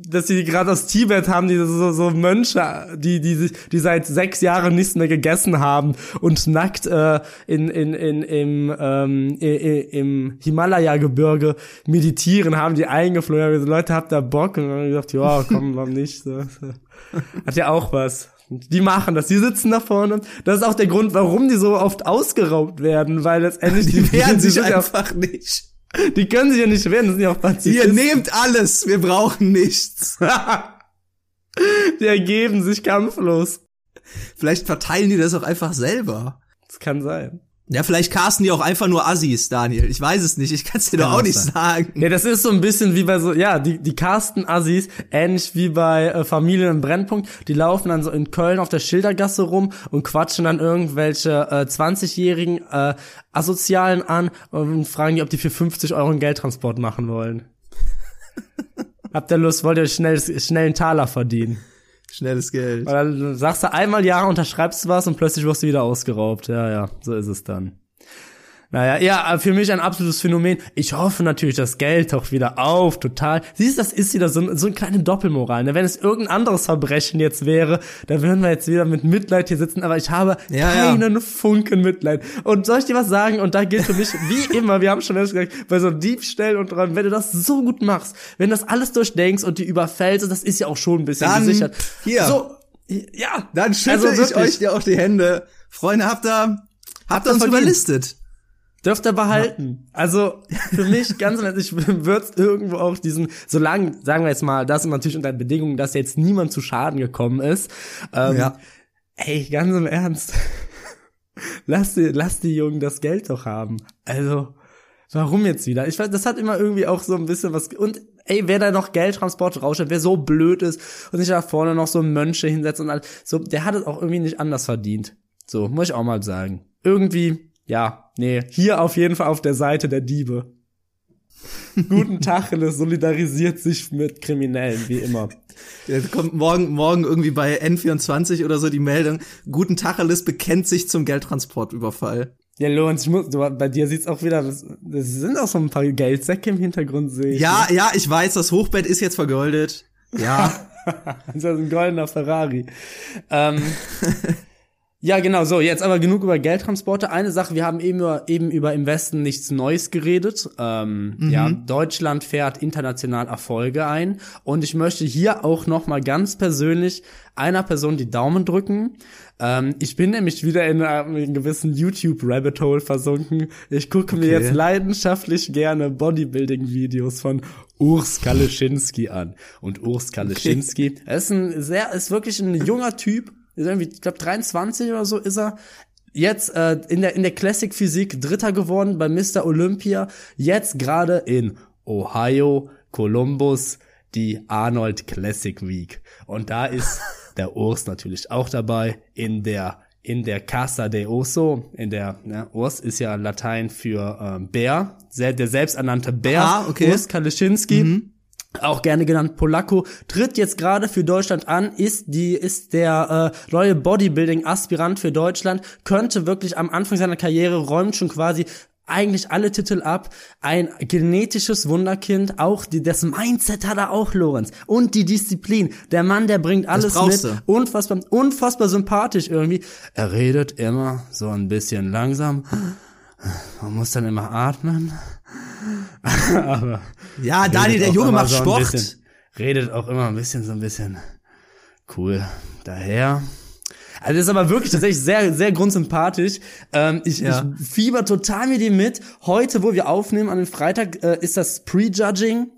dass die gerade aus Tibet haben, die so, so Mönche, die, die, sich- die seit sechs Jahren nichts mehr gegessen haben und nackt äh, in, in, in, im, ähm, im Himalaya-Gebirge meditieren, haben die eingeflogen, haben gesagt, Leute, habt ihr Bock? Und dann haben die gesagt, ja, komm, warum nicht? So. Hat ja auch was. Die machen das, die sitzen da vorne. Das ist auch der Grund, warum die so oft ausgeraubt werden, weil letztendlich die wehren sich sind ja, einfach nicht. die können sich ja nicht wehren, das sind ja auch Ihr Pazifisten. nehmt alles, wir brauchen nichts. die ergeben sich kampflos. Vielleicht verteilen die das auch einfach selber. Das kann sein. Ja, vielleicht casten die auch einfach nur Assis, Daniel. Ich weiß es nicht. Ich kann es dir doch auch nicht sagen. Ja, das ist so ein bisschen wie bei so, ja, die, die casten Assis, ähnlich wie bei äh, Familien im Brennpunkt. Die laufen dann so in Köln auf der Schildergasse rum und quatschen dann irgendwelche äh, 20-jährigen äh, Asozialen an und fragen die, ob die für 50 Euro einen Geldtransport machen wollen. Habt ihr Lust, wollt ihr schnell, schnell einen Taler verdienen? Schnelles Geld. Weil dann sagst du einmal ja, unterschreibst du was und plötzlich wirst du wieder ausgeraubt. Ja, ja, so ist es dann. Naja, ja, für mich ein absolutes Phänomen. Ich hoffe natürlich, das Geld taucht wieder auf, total. Siehst du, das ist wieder so, ein, so eine kleine Doppelmoral. Ne? Wenn es irgendein anderes Verbrechen jetzt wäre, dann würden wir jetzt wieder mit Mitleid hier sitzen, aber ich habe Ja, keinen Funken Mitleid. Und soll ich dir was sagen? Und da gilt für mich, wie immer, wir haben schon erst gesagt, bei so Diebstählen und dran, wenn du das so gut machst, wenn du das alles durchdenkst und die überfällst, das ist ja auch schon ein bisschen Dann gesichert. hier. So, ja. Dann schüttel Also ich euch dir auch die Hände. Freunde, habt ihr, habt ihr uns verdient. überlistet? Dürft ihr behalten. Also für mich ganz ehrlich, ich würde irgendwo auch diesen, solange, sagen wir jetzt mal, das ist natürlich unter Bedingungen, dass jetzt niemand zu Schaden gekommen ist. Ähm, Ja. Ey, ganz im Ernst. lass die, lass die Jungen das Geld doch haben. Also, warum jetzt wieder? Ich weiß, das hat immer irgendwie auch so ein bisschen was, und ey, wer da noch Geldtransport rausstellt, wer so blöd ist und sich da vorne noch so Mönche hinsetzt und alles, so, der hat es auch irgendwie nicht anders verdient. So, muss ich auch mal sagen. Irgendwie, ja, nee, hier auf jeden Fall auf der Seite der Diebe. Guten Tacheles solidarisiert sich mit Kriminellen, wie immer. Ja, kommt morgen, morgen irgendwie bei N24 oder so die Meldung, Guten Tacheles bekennt sich zum Geldtransportüberfall. Ja, Lorenz, ich muss, du, bei dir sieht's auch wieder, das, das sind auch so ein paar Geldsäcke im Hintergrund, sehe ich. Ja, ja, ich weiß, das Hochbett ist jetzt vergoldet. Ja, Das ist ein goldener Ferrari. Ähm, ja, genau, so, jetzt aber genug über Geldtransporte. Eine Sache, wir haben eben über, eben über im Westen nichts Neues geredet. Ähm, Ja, Deutschland fährt international Erfolge ein. Und ich möchte hier auch noch mal ganz persönlich einer Person die Daumen drücken. Ähm, ich bin nämlich wieder in einem gewissen YouTube-Rabbit Hole versunken. Ich gucke mir Okay. jetzt leidenschaftlich gerne Bodybuilding-Videos von Urs Kaleschinski an. Und Urs Kaleschinski, er ist ein sehr, ist wirklich ein junger Typ, ist irgendwie, ich glaube 23 oder so ist er. Jetzt äh, in der in der Classic Physik Dritter geworden bei Mr. Olympia. Jetzt gerade in Ohio, Columbus die Arnold Classic Week. Und da ist der Urs natürlich auch dabei in der in der Casa de Oso, in der ne, Urs ist ja Latein für ähm, Bär, der selbsternannte Bär, Ah, okay. Urs Kaleschinski auch gerne genannt Polacco, tritt jetzt gerade für Deutschland an, ist die ist der äh, neue Bodybuilding-Aspirant für Deutschland, könnte wirklich am Anfang seiner Karriere räumt schon quasi eigentlich alle Titel ab, ein genetisches Wunderkind, auch die, das Mindset hat er auch, Lorenz, und die Disziplin. Der Mann, der bringt alles mit, du. unfassbar, unfassbar sympathisch irgendwie. Er redet immer so ein bisschen langsam, man muss dann immer atmen. Aber ja, Daniel, der Junge macht so Sport. Bisschen, redet auch immer ein bisschen so ein bisschen cool daher. Also ist aber wirklich tatsächlich sehr, sehr grundsympathisch. Ähm, ich, Ja. ich fieber total mit ihm mit. Heute, wo wir aufnehmen, an dem Freitag, äh, ist das Prejudging.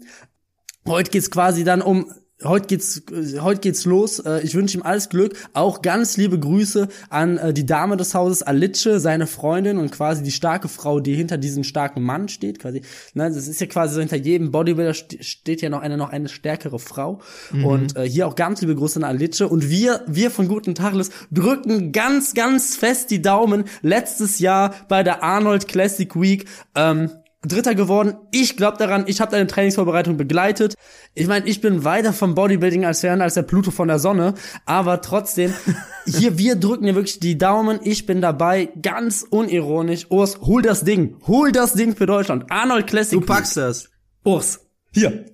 Heute geht's quasi dann um Heute geht's, heute geht's los. Äh, Ich wünsche ihm alles Glück. Auch ganz liebe Grüße an äh, die Dame des Hauses, Alice, seine Freundin und quasi die starke Frau, die hinter diesem starken Mann steht. Quasi, ne, das ist ja quasi so hinter jedem Bodybuilder st- steht ja noch eine noch eine stärkere Frau. Und äh, hier auch ganz liebe Grüße an Alice. Und wir, wir von Guten Tacheles drücken ganz, ganz fest die Daumen. Letztes Jahr bei der Arnold Classic Week. Ähm, Dritter geworden. Ich glaube daran, ich habe deine Trainingsvorbereitung begleitet. Ich meine, ich bin weiter vom Bodybuilding als fern als der Pluto von der Sonne, aber trotzdem, hier, wir drücken dir wirklich die Daumen. Ich bin dabei, ganz unironisch. Urs, hol das Ding. Hol das Ding für Deutschland. Arnold Classic. Du packst das. Urs. Hier.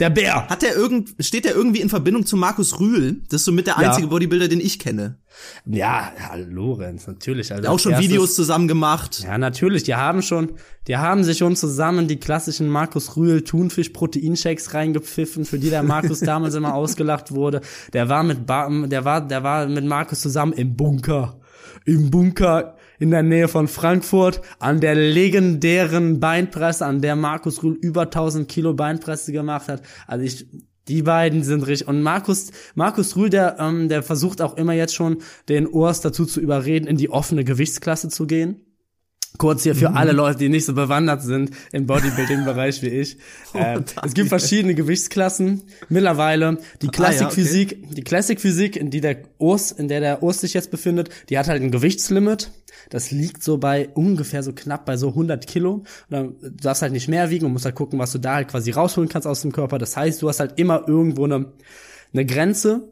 Der Bär. Hat der irgend, steht der irgendwie in Verbindung zu Markus Rühl? Das ist so mit der Ja. einzige Bodybuilder, den ich kenne. Ja, ja, Lorenz, natürlich. Also Auch schon erstes- Videos zusammen gemacht. Ja, natürlich. Die haben schon, die haben sich schon zusammen die klassischen Markus Rühl Thunfisch Proteinshakes reingepfiffen, für die der Markus damals immer ausgelacht wurde. Der war mit, ba der war, der war mit Markus zusammen im Bunker. Im Bunker in der Nähe von Frankfurt an der legendären Beinpresse, an der Markus Rühl über 1000 Kilo Beinpresse gemacht hat. Also ich, Die beiden sind richtig. Und Markus, Markus Rühl, der, ähm, der versucht auch immer jetzt schon, den Urs dazu zu überreden, in die offene Gewichtsklasse zu gehen. Kurz hier für mhm. alle Leute, die nicht so bewandert sind im Bodybuilding-Bereich wie ich. Oh, äh, es gibt verschiedene Gewichtsklassen. Mittlerweile die Classic ah, ja, okay. die Classic Physik, in die der Urs, in der der Urs sich jetzt befindet, die hat halt ein Gewichtslimit. Das liegt so bei ungefähr so knapp bei so 100 Kilo. Du darfst halt nicht mehr wiegen und musst halt gucken, was du da halt quasi rausholen kannst aus dem Körper. Das heißt, du hast halt immer irgendwo eine, eine Grenze.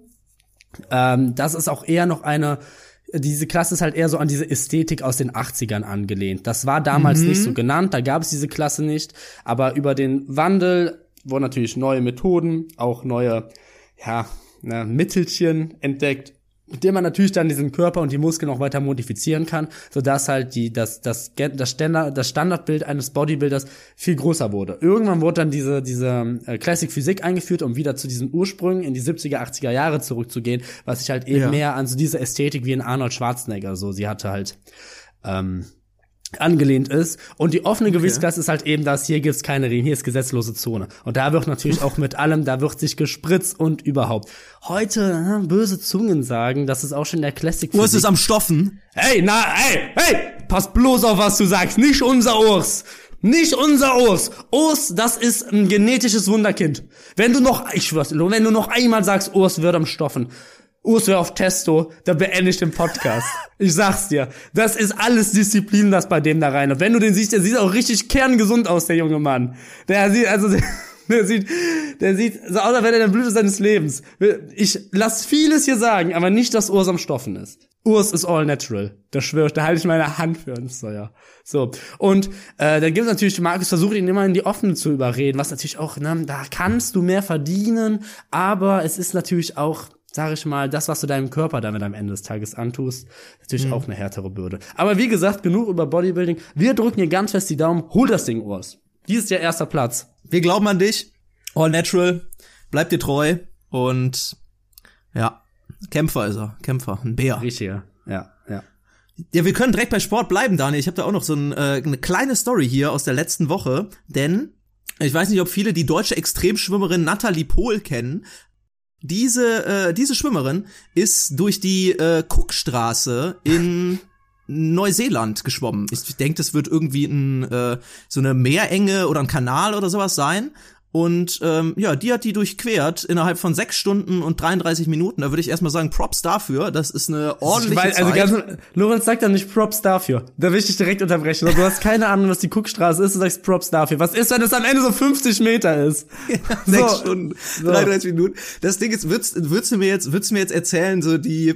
Ähm, das ist auch eher noch eine diese Klasse ist halt eher so an diese Ästhetik aus den 80ern angelehnt. Das war damals mhm. nicht so genannt, da gab es diese Klasse nicht, aber über den Wandel wurden natürlich neue Methoden, auch neue ja, ne, Mittelchen entdeckt mit dem man natürlich dann diesen Körper und die Muskeln noch weiter modifizieren kann, sodass halt die, das, das, das, Standard, das Standardbild eines Bodybuilders viel größer wurde. Irgendwann wurde dann diese, diese äh, Classic Physik eingeführt, um wieder zu diesen Ursprüngen in die 70er, 80er Jahre zurückzugehen, was sich halt eben ja. mehr an so diese Ästhetik wie in Arnold Schwarzenegger so, sie hatte halt, ähm, angelehnt ist. Und die offene okay. Gewichtsklasse ist halt eben das, hier gibt's keine Regeln, hier ist gesetzlose Zone. Und da wird natürlich auch mit allem, da wird sich gespritzt und überhaupt. Heute, böse Zungen sagen, das ist auch schon der Classic. Urs ist am Stoffen. Hey, na, hey, hey, pass bloß auf, was du sagst. Nicht unser Urs. Nicht unser Urs. Urs, das ist ein genetisches Wunderkind. Wenn du noch, ich schwör's, wenn du noch einmal sagst, Urs wird am Stoffen, Urs wäre auf Testo, da beende ich den Podcast. Ich sag's dir. Das ist alles Disziplin, das bei dem da rein. Und wenn du den siehst, der sieht auch richtig kerngesund aus, der junge Mann. Der sieht, also, der sieht, der sieht so aus, als wäre er der Blüte seines Lebens. Ich lass vieles hier sagen, aber nicht, dass Urs am Stoffen ist. Urs ist all natural. Das schwöre ich, da halte ich meine Hand für ins Feuer. So. Und äh, dann gibt es natürlich, Markus versucht ihn immer in die Offene zu überreden, was natürlich auch, ne, da kannst du mehr verdienen, aber es ist natürlich auch sag ich mal, das, was du deinem Körper damit am Ende des Tages antust, natürlich mhm. auch eine härtere Bürde. Aber wie gesagt, genug über Bodybuilding. Wir drücken hier ganz fest die Daumen. Hol das Ding, Urs. Dies ist der erste Platz. Wir glauben an dich. All natural. Bleib dir treu. Und ja, Kämpfer ist er. Kämpfer. Ein Bär. Richtiger. Ja, ja. Ja, wir können direkt bei Sport bleiben, Daniel. Ich habe da auch noch so ein, äh, eine kleine Story hier aus der letzten Woche. Denn ich weiß nicht, ob viele die deutsche Extremschwimmerin Natalie Pohl kennen, diese, äh, diese Schwimmerin ist durch die äh, Cookstraße in Neuseeland geschwommen. Ich denke, das wird irgendwie ein, äh, so eine Meerenge oder ein Kanal oder sowas sein. Und ähm, ja, die hat die durchquert innerhalb von sechs Stunden und 33 Minuten. Da würde ich erstmal sagen, Props dafür. Das ist eine ordentliche weiß, also Zeit. Also ganz, Lorenz sagt dann nicht Props dafür. Da will ich dich direkt unterbrechen. Du hast keine Ahnung, was die Cookstraße ist. Du sagst Props dafür. Was ist, wenn es am Ende so 50 Meter ist? Ja, so. Sechs Stunden, so. 33 Minuten. Das Ding ist, würdest, würdest du mir jetzt, würdest du mir jetzt erzählen, so die,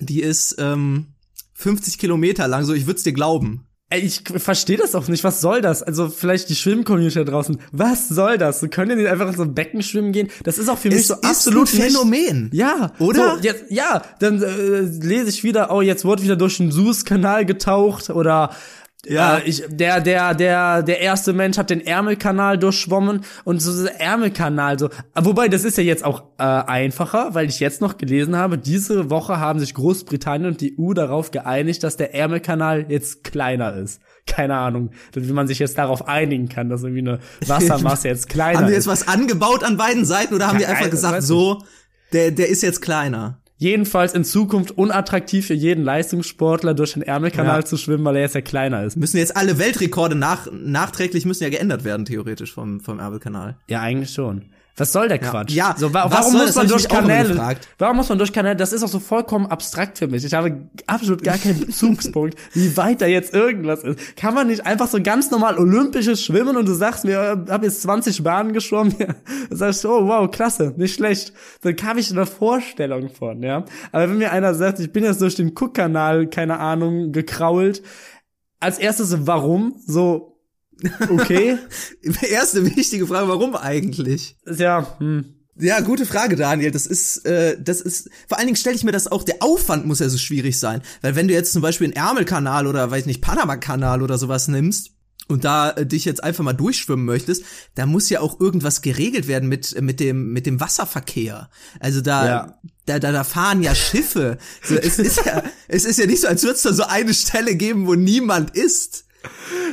die ist ähm, 50 Kilometer lang. So, ich würd's dir glauben. Ich verstehe das auch nicht. Was soll das? Also vielleicht die Schwimmcommunity da draußen. Was soll das? So können die einfach in so ein Becken schwimmen gehen? Das ist auch für mich es so absolut ein Phänomen. Nicht, ja, oder? So, jetzt, ja, dann äh, lese ich wieder, oh, jetzt wurde wieder durch den Suezkanal getaucht oder ja, äh, ich, der, der, der, der erste Mensch hat den Ärmelkanal durchschwommen und so dieser Ärmelkanal so. Wobei, das ist ja jetzt auch äh, einfacher, weil ich jetzt noch gelesen habe, diese Woche haben sich Großbritannien und die EU darauf geeinigt, dass der Ärmelkanal jetzt kleiner ist. Keine Ahnung, wie man sich jetzt darauf einigen kann, dass irgendwie eine Wassermasse jetzt kleiner ist. Haben wir jetzt was angebaut an beiden Seiten oder haben ja, die einfach gesagt, so, der, der ist jetzt kleiner? Jedenfalls in Zukunft unattraktiv für jeden Leistungssportler durch den Ärmelkanal ja. zu schwimmen, weil er jetzt ja kleiner ist. Müssen jetzt alle Weltrekorde nach, nachträglich müssen ja geändert werden, theoretisch vom, vom Ärmelkanal. Ja, eigentlich schon. Was soll der Quatsch? Ja, so, wa warum muss man durch Kanäle? Warum muss man durch Kanäle? Das ist auch so vollkommen abstrakt für mich. Ich habe absolut gar keinen Bezugspunkt, wie weit da jetzt irgendwas ist. Kann man nicht einfach so ganz normal olympisches Schwimmen und du sagst mir, hab jetzt 20 Bahnen geschwommen, ja. Dann sagst du, oh wow, klasse, nicht schlecht. Dann habe ich eine Vorstellung von, ja. Aber wenn mir einer sagt, ich bin jetzt durch den Cook-Kanal, keine Ahnung, gekrault, als erstes, warum? So, Okay. Erste wichtige Frage, warum eigentlich? Ja, hm. Ja, gute Frage, Daniel. Das ist, äh, das ist, vor allen Dingen stelle ich mir das auch, der Aufwand muss ja so schwierig sein. Weil wenn du jetzt zum Beispiel einen Ärmelkanal oder, weiß nicht, Panama-Kanal oder sowas nimmst, und da äh, dich jetzt einfach mal durchschwimmen möchtest, da muss ja auch irgendwas geregelt werden mit mit dem mit dem Wasserverkehr. Also da ja. da, da da fahren ja Schiffe. So, es ist ja es ist ja nicht so, als würde es da so eine Stelle geben, wo niemand ist.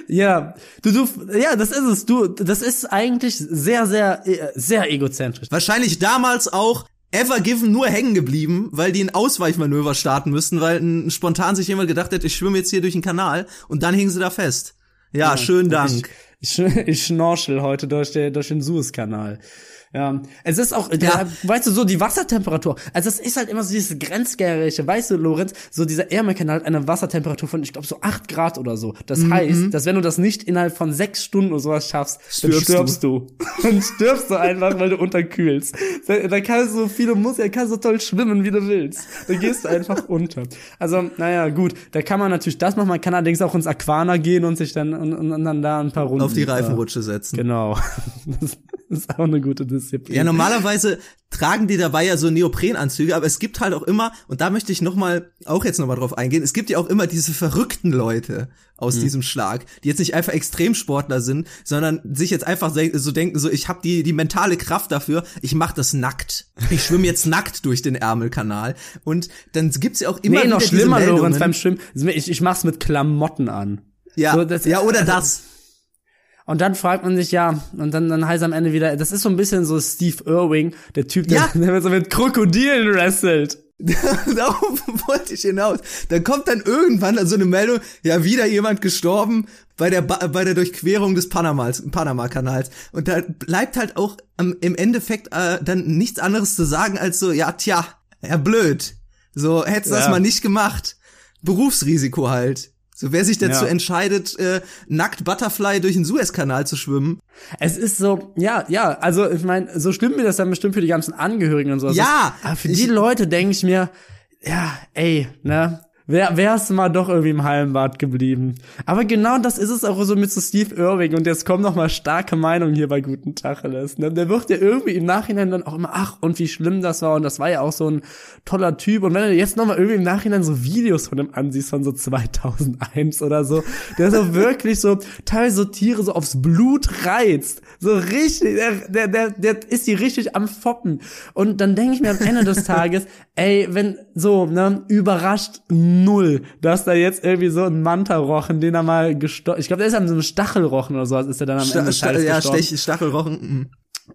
Ja, du, du, ja, das ist es. Du, das ist eigentlich sehr, sehr, äh, sehr egozentrisch. Wahrscheinlich damals auch Ever Given nur hängen geblieben, weil die ein Ausweichmanöver starten müssten, weil ein, spontan sich jemand gedacht hat, ich schwimme jetzt hier durch den Kanal und dann hingen sie da fest. Ja, ja schönen Dank. Ich, ich, ich schnorchel heute durch, den durch den Suezkanal. Ja, es ist auch, ja. weißt du, so die Wassertemperatur. Also es ist halt immer so dieses grenzgärische, weißt du, Lorenz, so dieser Ärmelkanal hat eine Wassertemperatur von, ich glaube, so acht Grad oder so. Das mhm. heißt, dass wenn du das nicht innerhalb von sechs Stunden oder sowas schaffst, dann stirbst du. dann stirbst du einfach, weil du unterkühlst. Da, da kannst du so viele Muskeln, kannst so toll schwimmen, wie du willst. Dann gehst du einfach unter. Also, naja, gut, da kann man natürlich das machen, man kann allerdings auch ins Aquana gehen und sich dann, und, und dann da ein paar Runden. Auf die Reifenrutsche setzen. Genau. Das ist auch eine gute Disziplin. Ja, normalerweise tragen die dabei ja so Neoprenanzüge, aber es gibt halt auch immer, und da möchte ich noch mal, auch jetzt noch mal drauf eingehen, es gibt ja auch immer diese verrückten Leute aus hm. diesem Schlag, die jetzt nicht einfach Extremsportler sind, sondern sich jetzt einfach so denken, so ich habe die die mentale Kraft dafür, ich mache das nackt. Ich schwimme jetzt nackt durch den Ärmelkanal und dann gibt's ja auch immer nee, noch schlimmer, Lorenz, beim Schwimmen, ich, ich mach's mit Klamotten an. Ja, so, das, ja oder das. Und dann fragt man sich ja, und dann, dann heißt am Ende wieder, das ist so ein bisschen so Steve Irwing, der Typ, der, ja. der so mit Krokodilen wrestelt. Darauf wollte ich hinaus. Dann kommt dann irgendwann so eine Meldung, ja, wieder jemand gestorben bei der, ba bei der Durchquerung des Panamas, Panama-Kanals. Und da bleibt halt auch am, im Endeffekt äh, dann nichts anderes zu sagen als so, ja, tja, ja, blöd. So, hättest ja. das mal nicht gemacht. Berufsrisiko halt. So, wer sich dazu ja. entscheidet, äh, nackt Butterfly durch den Suezkanal zu schwimmen. Es ist so, ja, ja, also ich meine, so stimmt mir das dann bestimmt für die ganzen Angehörigen und so. Ja! Aber für die Leute denke ich mir, ja, ey, ne, Wär, wär's mal doch irgendwie im Hallenbad geblieben. Aber genau das ist es auch so mit so Steve Irving und jetzt kommen noch mal starke Meinungen hier bei Guten Tacheles. Ne? Der wird ja irgendwie im Nachhinein dann auch immer, ach, und wie schlimm das war und das war ja auch so ein toller Typ und wenn du jetzt noch mal irgendwie im Nachhinein so Videos von dem ansiehst von so 2001 oder so, der so wirklich so teilweise so Tiere so aufs Blut reizt, so richtig, der, der, der, der ist die richtig am Foppen und dann denke ich mir am Ende des Tages, ey, wenn so, ne, überrascht null, dass da jetzt irgendwie so ein Manta-Rochen, den er mal gestochen, ich glaube, der ist an so einem Stachelrochen oder sowas, ist er dann am Ende Sta Ja, Stech, Stachelrochen. Mhm.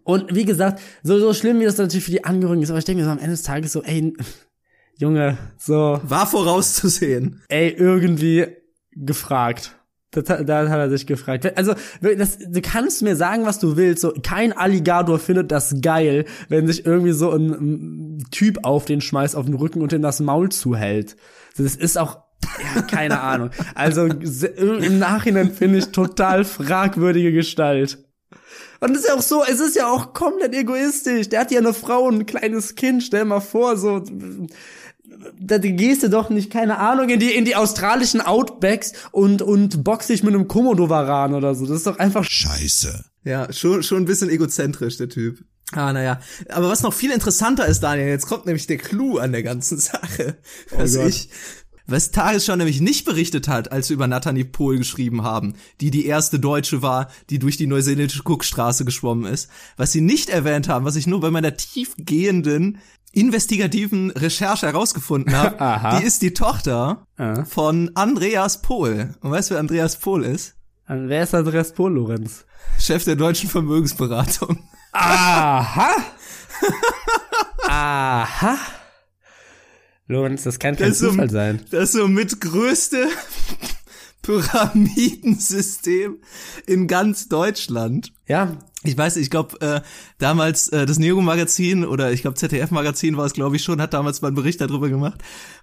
Und wie gesagt, so, so schlimm wie das natürlich für die Angehörigen ist, aber ich denke mir so am Ende des Tages so, ey, Junge, so. War vorauszusehen. Ey, irgendwie gefragt. Da, da hat er sich gefragt. Also, das, du kannst mir sagen, was du willst. So, kein Alligator findet das geil, wenn sich irgendwie so ein, ein Typ auf den schmeißt, auf den Rücken und in das Maul zuhält. Das ist auch ja, keine Ahnung. Also im Nachhinein finde ich total fragwürdige Gestalt. Und es ist ja auch so, es ist ja auch komplett egoistisch. Der hat ja eine Frau und ein kleines Kind, stell mal vor, so da gehst du doch nicht, keine Ahnung, in die, in die australischen Outbacks und, und box dich mit einem Komodo-Varan oder so. Das ist doch einfach Scheiße. Ja, schon, schon ein bisschen egozentrisch, der Typ. Ah, naja. Aber was noch viel interessanter ist, Daniel, jetzt kommt nämlich der Clou an der ganzen Sache. Oh was Gott. ich, was Tagesschau nämlich nicht berichtet hat, als sie über Nathalie Pohl geschrieben haben, die die erste Deutsche war, die durch die neuseeländische Cookstraße geschwommen ist. Was sie nicht erwähnt haben, was ich nur bei meiner tiefgehenden investigativen Recherche herausgefunden habe, die ist die Tochter Aha. von Andreas Pohl. Und weißt du, wer Andreas Pohl ist? Wer ist Andreas Pohl, Lorenz? Chef der deutschen Vermögensberatung. Aha. Aha. Lorenz, das kann kein das Zufall so, sein. Das so mit größte Pyramidensystem in ganz Deutschland. Ja. Ich weiß, ich glaube, äh, damals äh, das Neo-Magazin oder ich glaube ZDF-Magazin war es, glaube ich schon, hat damals mal einen Bericht darüber gemacht.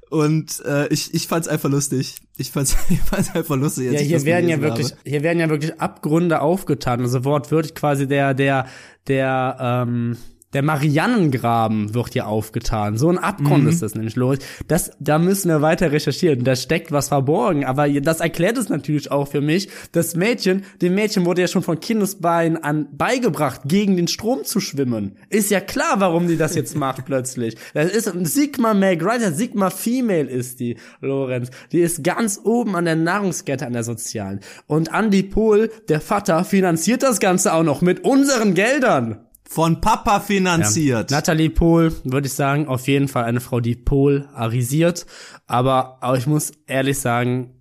Und äh, ich, ich fand's einfach lustig. Ich fand's, ich fand's einfach lustig. ja, hier werden ja wirklich, habe. hier werden ja wirklich Abgründe aufgetan. Also wortwörtlich quasi der, der, der, ähm, der Mariannengraben wird hier aufgetan. So ein Abgrund mhm. ist das nämlich, Loris. Das, da müssen wir weiter recherchieren. Da steckt was verborgen. Aber das erklärt es natürlich auch für mich. Das Mädchen, dem Mädchen wurde ja schon von Kindesbein an beigebracht, gegen den Strom zu schwimmen. Ist ja klar, warum die das jetzt macht plötzlich. Das ist Sigma Meg, right? Sigma Female ist die, Lorenz. Die ist ganz oben an der Nahrungskette, an der sozialen. Und Andy Pohl, der Vater, finanziert das Ganze auch noch mit unseren Geldern. Von Papa finanziert. Ja. Natalie Pohl, würde ich sagen, auf jeden Fall eine Frau, die Pohl arisiert. Aber, aber ich muss ehrlich sagen,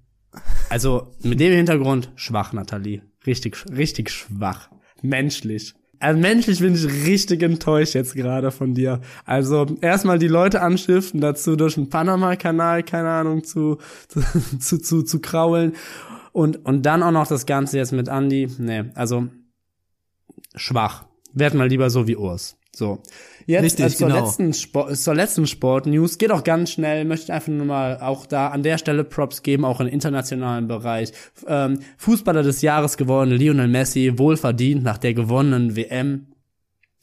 Also mit dem Hintergrund schwach, Nathalie. Richtig, richtig schwach. Menschlich. Also menschlich bin ich richtig enttäuscht jetzt gerade von dir. Also erstmal die Leute anstiften, dazu durch den Panama-Kanal, keine Ahnung, zu, zu, zu, zu, zu kraulen. Und, und dann auch noch das Ganze jetzt mit Andy. Nee, also schwach. Werd mal lieber so wie Urs. So. Jetzt Richtig, äh, zur, genau. letzten Sport, zur letzten Sport-News. Geht auch ganz schnell. Möchte einfach nur mal auch da an der Stelle Props geben, auch im internationalen Bereich. Ähm, Fußballer des Jahres geworden, Lionel Messi, wohlverdient nach der gewonnenen WM.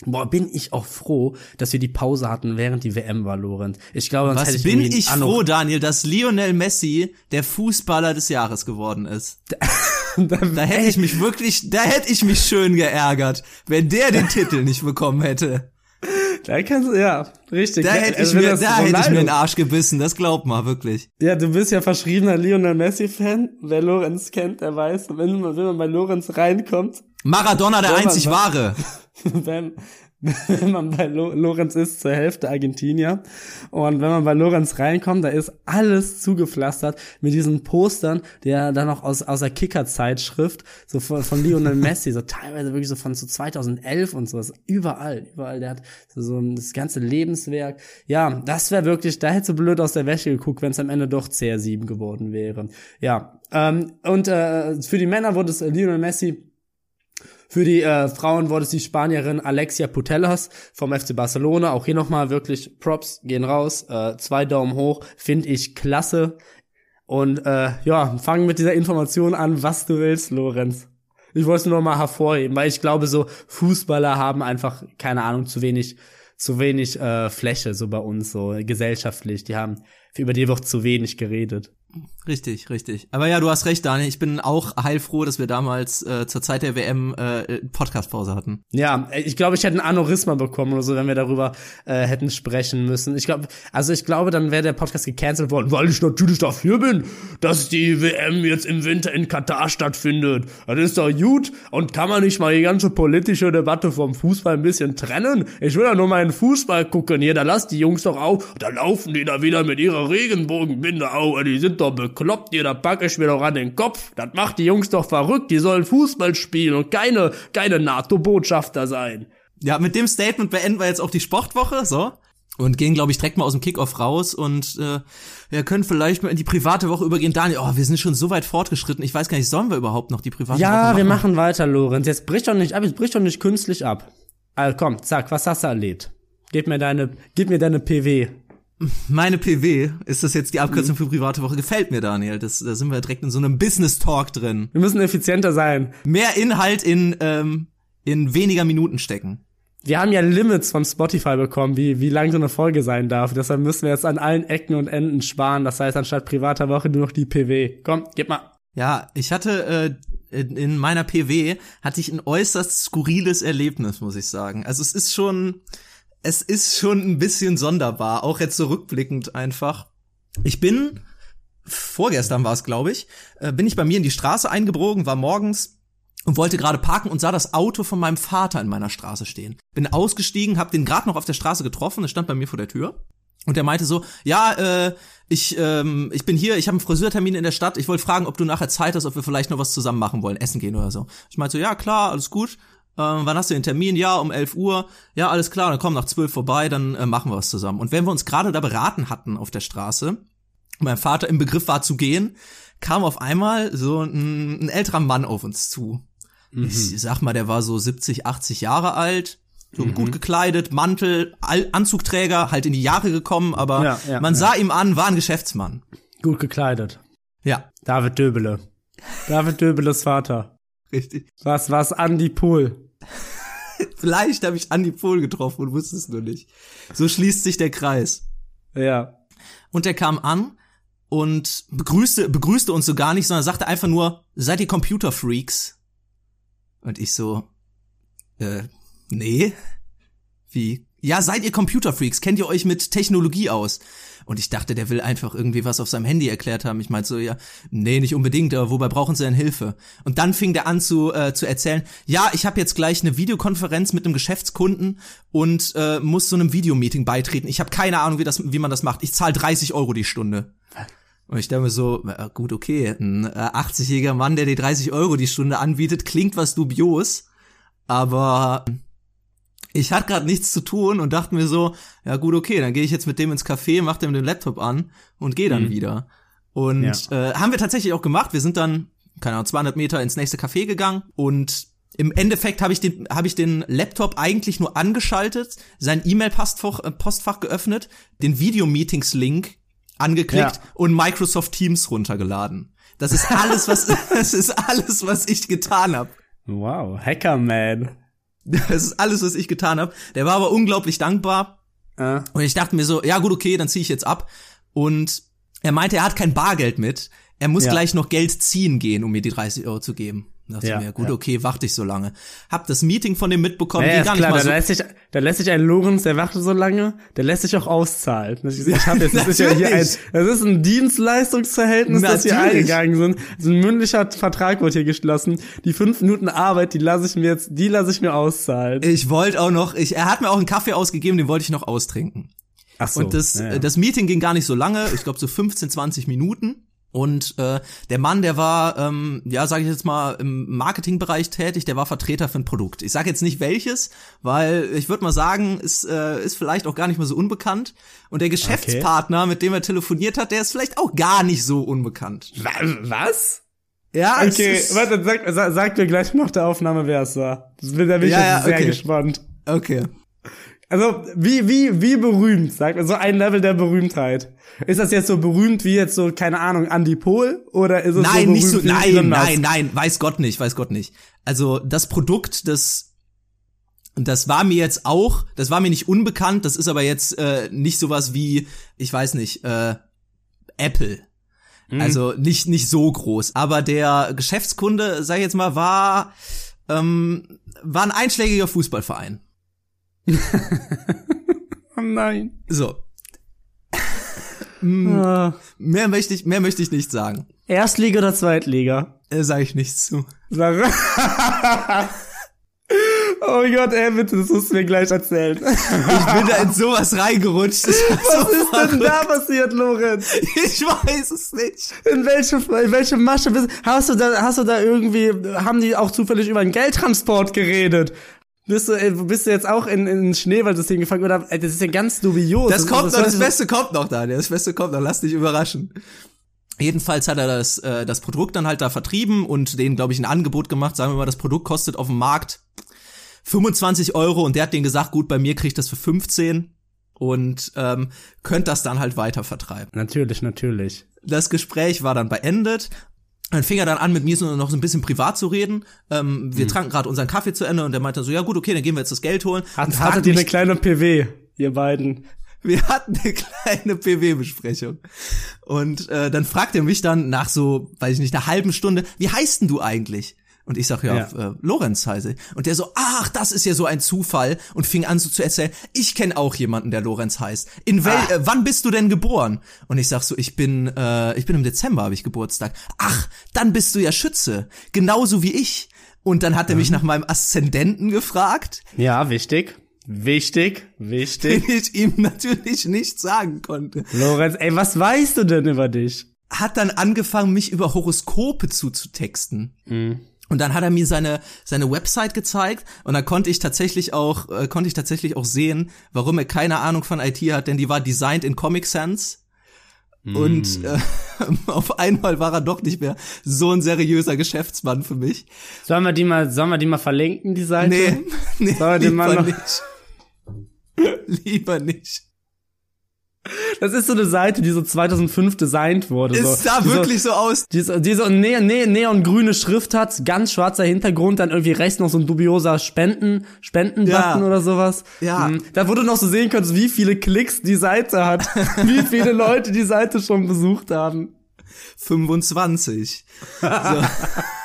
Boah, bin ich auch froh, dass wir die Pause hatten, während die WM war, Lorenz. Ich glaube, sonst hätte Was ich bin ich froh, Daniel, dass Lionel Messi der Fußballer des Jahres geworden ist. Da hätte ich mich wirklich, da hätte ich mich schön geärgert, wenn der den Titel nicht bekommen hätte. Da kannst du, ja, richtig. Da hätte ich Also wenn mir, da hätte ich mir den Arsch gebissen, das glaubt mal wirklich. Ja, du bist ja verschriebener Lionel Messi-Fan. Wer Lorenz kennt, der weiß, wenn man, wenn man bei Lorenz reinkommt, Maradona der einzig wahre. wenn, wenn man bei Lo Lorenz ist, zur Hälfte Argentinier. Und wenn man bei Lorenz reinkommt, da ist alles zugepflastert mit diesen Postern, ja dann noch aus, aus der Kicker-Zeitschrift, so von, von Lionel Messi, so teilweise wirklich so von so 2011 und so, das ist überall, überall, der hat so, so das ganze Lebenswerk. Ja, das wäre wirklich, da hätte so blöd aus der Wäsche geguckt, wenn es am Ende doch CR7 geworden wäre. Ja, ähm, und äh, für die Männer wurde es Lionel Messi für die äh, Frauen wurde es die Spanierin Alexia Putellas vom FC Barcelona. Auch hier nochmal wirklich Props gehen raus. Äh, zwei Daumen hoch. Finde ich klasse. Und äh, ja, fangen mit dieser Information an, was du willst, Lorenz. Ich wollte es nur mal hervorheben, weil ich glaube, so Fußballer haben einfach, keine Ahnung, zu wenig, zu wenig äh, Fläche so bei uns, so gesellschaftlich. Die haben, über die wird zu wenig geredet. Richtig, richtig. Aber ja, du hast recht, Daniel. Ich bin auch heilfroh, dass wir damals äh, zur Zeit der WM äh, Podcast-Pause hatten. Ja, ich glaube, ich hätte ein Aneurysma bekommen oder so, wenn wir darüber äh, hätten sprechen müssen. Ich glaube, also ich glaube, dann wäre der Podcast gecancelt worden, weil ich natürlich dafür bin, dass die WM jetzt im Winter in Katar stattfindet. Das ist doch gut. Und kann man nicht mal die ganze politische Debatte vom Fußball ein bisschen trennen? Ich will ja nur in Fußball gucken. Hier, da lasst die Jungs doch auf. Da laufen die da wieder mit ihrer Regenbogenbinde auf. Die sind doch bekloppt. Hier, da packe ich mir doch an den Kopf. Das macht die Jungs doch verrückt. Die sollen Fußball spielen und keine, keine NATO-Botschafter sein. Ja, mit dem Statement beenden wir jetzt auch die Sportwoche, so. Und gehen, glaube ich, direkt mal aus dem Kickoff raus und äh, wir können vielleicht mal in die private Woche übergehen. Daniel, oh, wir sind schon so weit fortgeschritten. Ich weiß gar nicht, sollen wir überhaupt noch die private Woche Ja, machen? wir machen weiter, Lorenz. Jetzt brich doch nicht ab, jetzt brich doch nicht künstlich ab. Also komm, zack, was hast du erlebt? Gib mir deine, gib mir deine PW. Meine PW, ist das jetzt die Mhm. Abkürzung für private Woche? Gefällt mir, Daniel. Das, da sind wir direkt in so einem Business-Talk drin. Wir müssen effizienter sein. Mehr Inhalt in, ähm, in weniger Minuten stecken. Wir haben ja Limits von Spotify bekommen, wie, wie lang so eine Folge sein darf. Deshalb müssen wir jetzt an allen Ecken und Enden sparen. Das heißt, anstatt privater Woche nur noch die PW. Komm, gib mal. Ja, ich hatte äh, in in meiner PW hatte ich ein äußerst skurriles Erlebnis, muss ich sagen. Also es ist schon, es ist schon ein bisschen sonderbar, auch jetzt so rückblickend einfach. Ich bin vorgestern war es, glaube ich, äh, bin ich bei mir in die Straße eingebogen, war morgens und wollte gerade parken und sah das Auto von meinem Vater in meiner Straße stehen. Bin ausgestiegen, hab den gerade noch auf der Straße getroffen, er stand bei mir vor der Tür. Und er meinte so, ja, äh, ich, ähm, ich bin hier, ich habe einen Friseurtermin in der Stadt, ich wollte fragen, ob du nachher Zeit hast, ob wir vielleicht noch was zusammen machen wollen, essen gehen oder so. Ich meinte so, ja, klar, alles gut. Ähm, wann hast du den Termin? Ja, um 11 Uhr. Ja, alles klar, dann komm nach 12 vorbei, dann äh, machen wir was zusammen. Und wenn wir uns gerade da beraten hatten auf der Straße, mein Vater im Begriff war zu gehen, kam auf einmal so ein, ein älterer Mann auf uns zu. Ich sag mal, der war so 70, 80 Jahre alt, so gut gekleidet, Mantel, Al Anzugträger, halt in die Jahre gekommen, aber Ja, ja, man ja. sah ihm an, war ein Geschäftsmann. Gut gekleidet. Ja, David Döbele. David Döbeles Vater. richtig. Was, was, Andy Pool. Vielleicht habe ich Andi Pohl getroffen und wusste es nur nicht. So schließt sich der Kreis. Ja. Und er kam an und begrüßte, begrüßte uns so gar nicht, sondern sagte einfach nur, seid ihr Computerfreaks? Und ich so, äh, nee. Wie? Ja, seid ihr Computerfreaks? Kennt ihr euch mit Technologie aus? Und ich dachte, der will einfach irgendwie was auf seinem Handy erklärt haben. Ich meinte so, ja, nee, nicht unbedingt, aber wobei brauchen sie denn Hilfe? Und dann fing der an zu, äh, zu erzählen, ja, ich habe jetzt gleich eine Videokonferenz mit einem Geschäftskunden und äh, muss so einem Videomeeting beitreten. Ich habe keine Ahnung, wie, das, wie man das macht. Ich zahle 30 Euro die Stunde. Und ich dachte mir so, äh, gut, okay, ein äh, 80-jähriger Mann, der dir 30 Euro die Stunde anbietet, klingt was dubios, aber ich hatte gerade nichts zu tun und dachte mir so, ja gut, okay, dann gehe ich jetzt mit dem ins Café, mach dem den Laptop an und gehe dann Mhm. wieder. Und Ja. äh, haben wir tatsächlich auch gemacht. Wir sind dann, keine Ahnung, 200 Meter ins nächste Café gegangen und im Endeffekt habe ich den habe ich den Laptop eigentlich nur angeschaltet, sein E-Mail-Postfach äh, Postfach geöffnet, den Video-Meetings-Link angeklickt Ja. und Microsoft Teams runtergeladen. Das ist alles, was das ist alles, was ich getan habe. Wow, Hackerman. Das ist alles, was ich getan habe. Der war aber unglaublich dankbar. Äh, Und ich dachte mir so, ja gut, okay, dann ziehe ich jetzt ab. Und er meinte, er hat kein Bargeld mit. Er muss Ja. gleich noch Geld ziehen gehen, um mir die 30 Euro zu geben. Da dachte Ja, ich mir, gut, ja. okay, warte ich so lange. Hab das Meeting von dem mitbekommen, ja, ging ist gar nicht klar, mal da so. lässt, sich, da lässt sich ein Lorenz, der wartet so lange, der lässt sich auch auszahlen. Ist, ich hab jetzt, das ist ja hier ein, Natürlich. das ist ein Dienstleistungsverhältnis, das wir Natürlich. eingegangen sind. So ein mündlicher Vertrag wurde hier geschlossen. Die fünf Minuten Arbeit, die lasse ich mir jetzt, die lasse ich mir auszahlen. Ich wollte auch noch, ich, er hat mir auch einen Kaffee ausgegeben, den wollte ich noch austrinken. Ach so. Und das, ja, das Meeting ging gar nicht so lange, ich glaube so 15, 20 Minuten. Und äh, der Mann, der war, ähm, ja, sage ich jetzt mal, im Marketingbereich tätig, der war Vertreter für ein Produkt. Ich sage jetzt nicht welches, weil ich würde mal sagen, ist, äh, ist vielleicht auch gar nicht mehr so unbekannt. Und der Geschäftspartner, mit dem er telefoniert hat, der ist vielleicht auch gar nicht so unbekannt. Wa- Was? Ja, es Okay, ist, warte, sag, sag, sag mir gleich nach der Aufnahme, wer es war. Da bin ich Ja, jetzt ja, sehr okay. gespannt. okay. Also, wie, wie, wie berühmt, sag so ein Level der Berühmtheit. Ist das jetzt so berühmt wie jetzt so, keine Ahnung, Andy Pohl? Oder ist es so Nein, berühmt nicht so, wie nein, Elon Musk? nein, nein, weiß Gott nicht, weiß Gott nicht. Also das Produkt, das das war mir jetzt auch, das war mir nicht unbekannt, das ist aber jetzt äh, nicht sowas wie, ich weiß nicht, äh, Apple. Mhm. Also nicht nicht so groß. Aber der Geschäftskunde, sag ich jetzt mal, war ähm, war ein einschlägiger Fußballverein. Oh nein. So, Ah. mehr möchte ich mehr möchte ich nicht sagen. Erstliga oder Zweitliga? Äh, sage ich nichts zu. Sag- oh Gott, ey, bitte, das musst du mir gleich erzählen. Ich bin da in sowas reingerutscht. Was so ist denn da passiert, Lorenz? Ich weiß es nicht. In welche, in welche Masche bist Hast du da, hast du da irgendwie, haben die auch zufällig über einen Geldtransport geredet? Bist du, ey, bist du jetzt auch in, in ein Schneeballsystem gefangen oder, das ist ja ganz dubios. Das kommt noch, das so- Beste kommt noch, Daniel. Das Beste kommt noch. Lass dich überraschen. Jedenfalls hat er das, äh, das Produkt dann halt da vertrieben und denen, glaube ich, ein Angebot gemacht. Sagen wir mal, das Produkt kostet auf dem Markt 25 Euro und der hat denen gesagt, gut, bei mir kriegt das für 15 und ähm, könnt das dann halt weiter vertreiben. Natürlich, natürlich. Das Gespräch war dann beendet. Dann fing er dann an, mit mir so noch so ein bisschen privat zu reden. Ähm, Mhm. wir tranken gerade unseren Kaffee zu Ende und der meinte so, ja gut, okay, dann gehen wir jetzt das Geld holen. Hat, hattet ihr eine kleine PW, ihr beiden? wir hatten eine kleine PW-Besprechung. Und äh, dann fragt er mich dann nach so, weiß ich nicht, einer halben Stunde, wie heißt denn du eigentlich? Und ich sag, ja, Ja. Äh, Lorenz heiße. Und der so, ach, das ist ja so ein Zufall. Und fing an so zu erzählen, ich kenne auch jemanden, der Lorenz heißt. In wel Ah. äh, wann bist du denn geboren? Und ich sag so, ich bin, äh, ich bin im Dezember, habe ich Geburtstag. Ach, dann bist du ja Schütze. Genauso wie ich. Und dann hat er Mhm. mich nach meinem Aszendenten gefragt, Ja, wichtig. Wichtig, den wichtig. ich ihm natürlich nicht sagen konnte. Lorenz, ey, was weißt du denn über dich? hat dann angefangen, mich über Horoskope zuzutexten. Und dann hat er mir seine seine Website gezeigt und dann konnte ich tatsächlich auch äh, konnte ich tatsächlich auch sehen, warum er keine Ahnung von IT hat, denn die war designed in Comic Sans. Und äh, auf einmal war er doch nicht mehr so ein seriöser Geschäftsmann für mich. Sollen wir die mal, sollen wir die mal verlinken, die Seite? Nee, nee er lieber Mann noch- nicht. lieber nicht. Das ist so eine Seite, die so 2005 designt wurde. Es so, sah die wirklich so aus. So, die so, die so ne ne neongrüne Schrift hat, ganz schwarzer Hintergrund, dann irgendwie rechts noch so ein dubioser Spenden, Spendenbutton Ja. oder sowas. Ja. Mhm. Da wurde noch so sehen konntest, wie viele Klicks die Seite hat, wie viele Leute die Seite schon besucht haben. 25. So.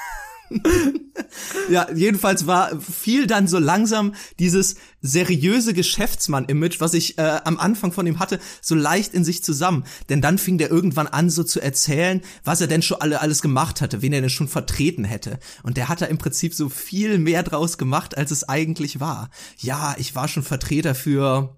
ja, jedenfalls war fiel dann so langsam dieses seriöse Geschäftsmann-Image, was ich äh, am Anfang von ihm hatte, so leicht in sich zusammen. Denn dann fing der irgendwann an, so zu erzählen, was er denn schon alle alles gemacht hatte, wen er denn schon vertreten hätte. Und der hat da im Prinzip so viel mehr draus gemacht, als es eigentlich war. Ja, ich war schon Vertreter für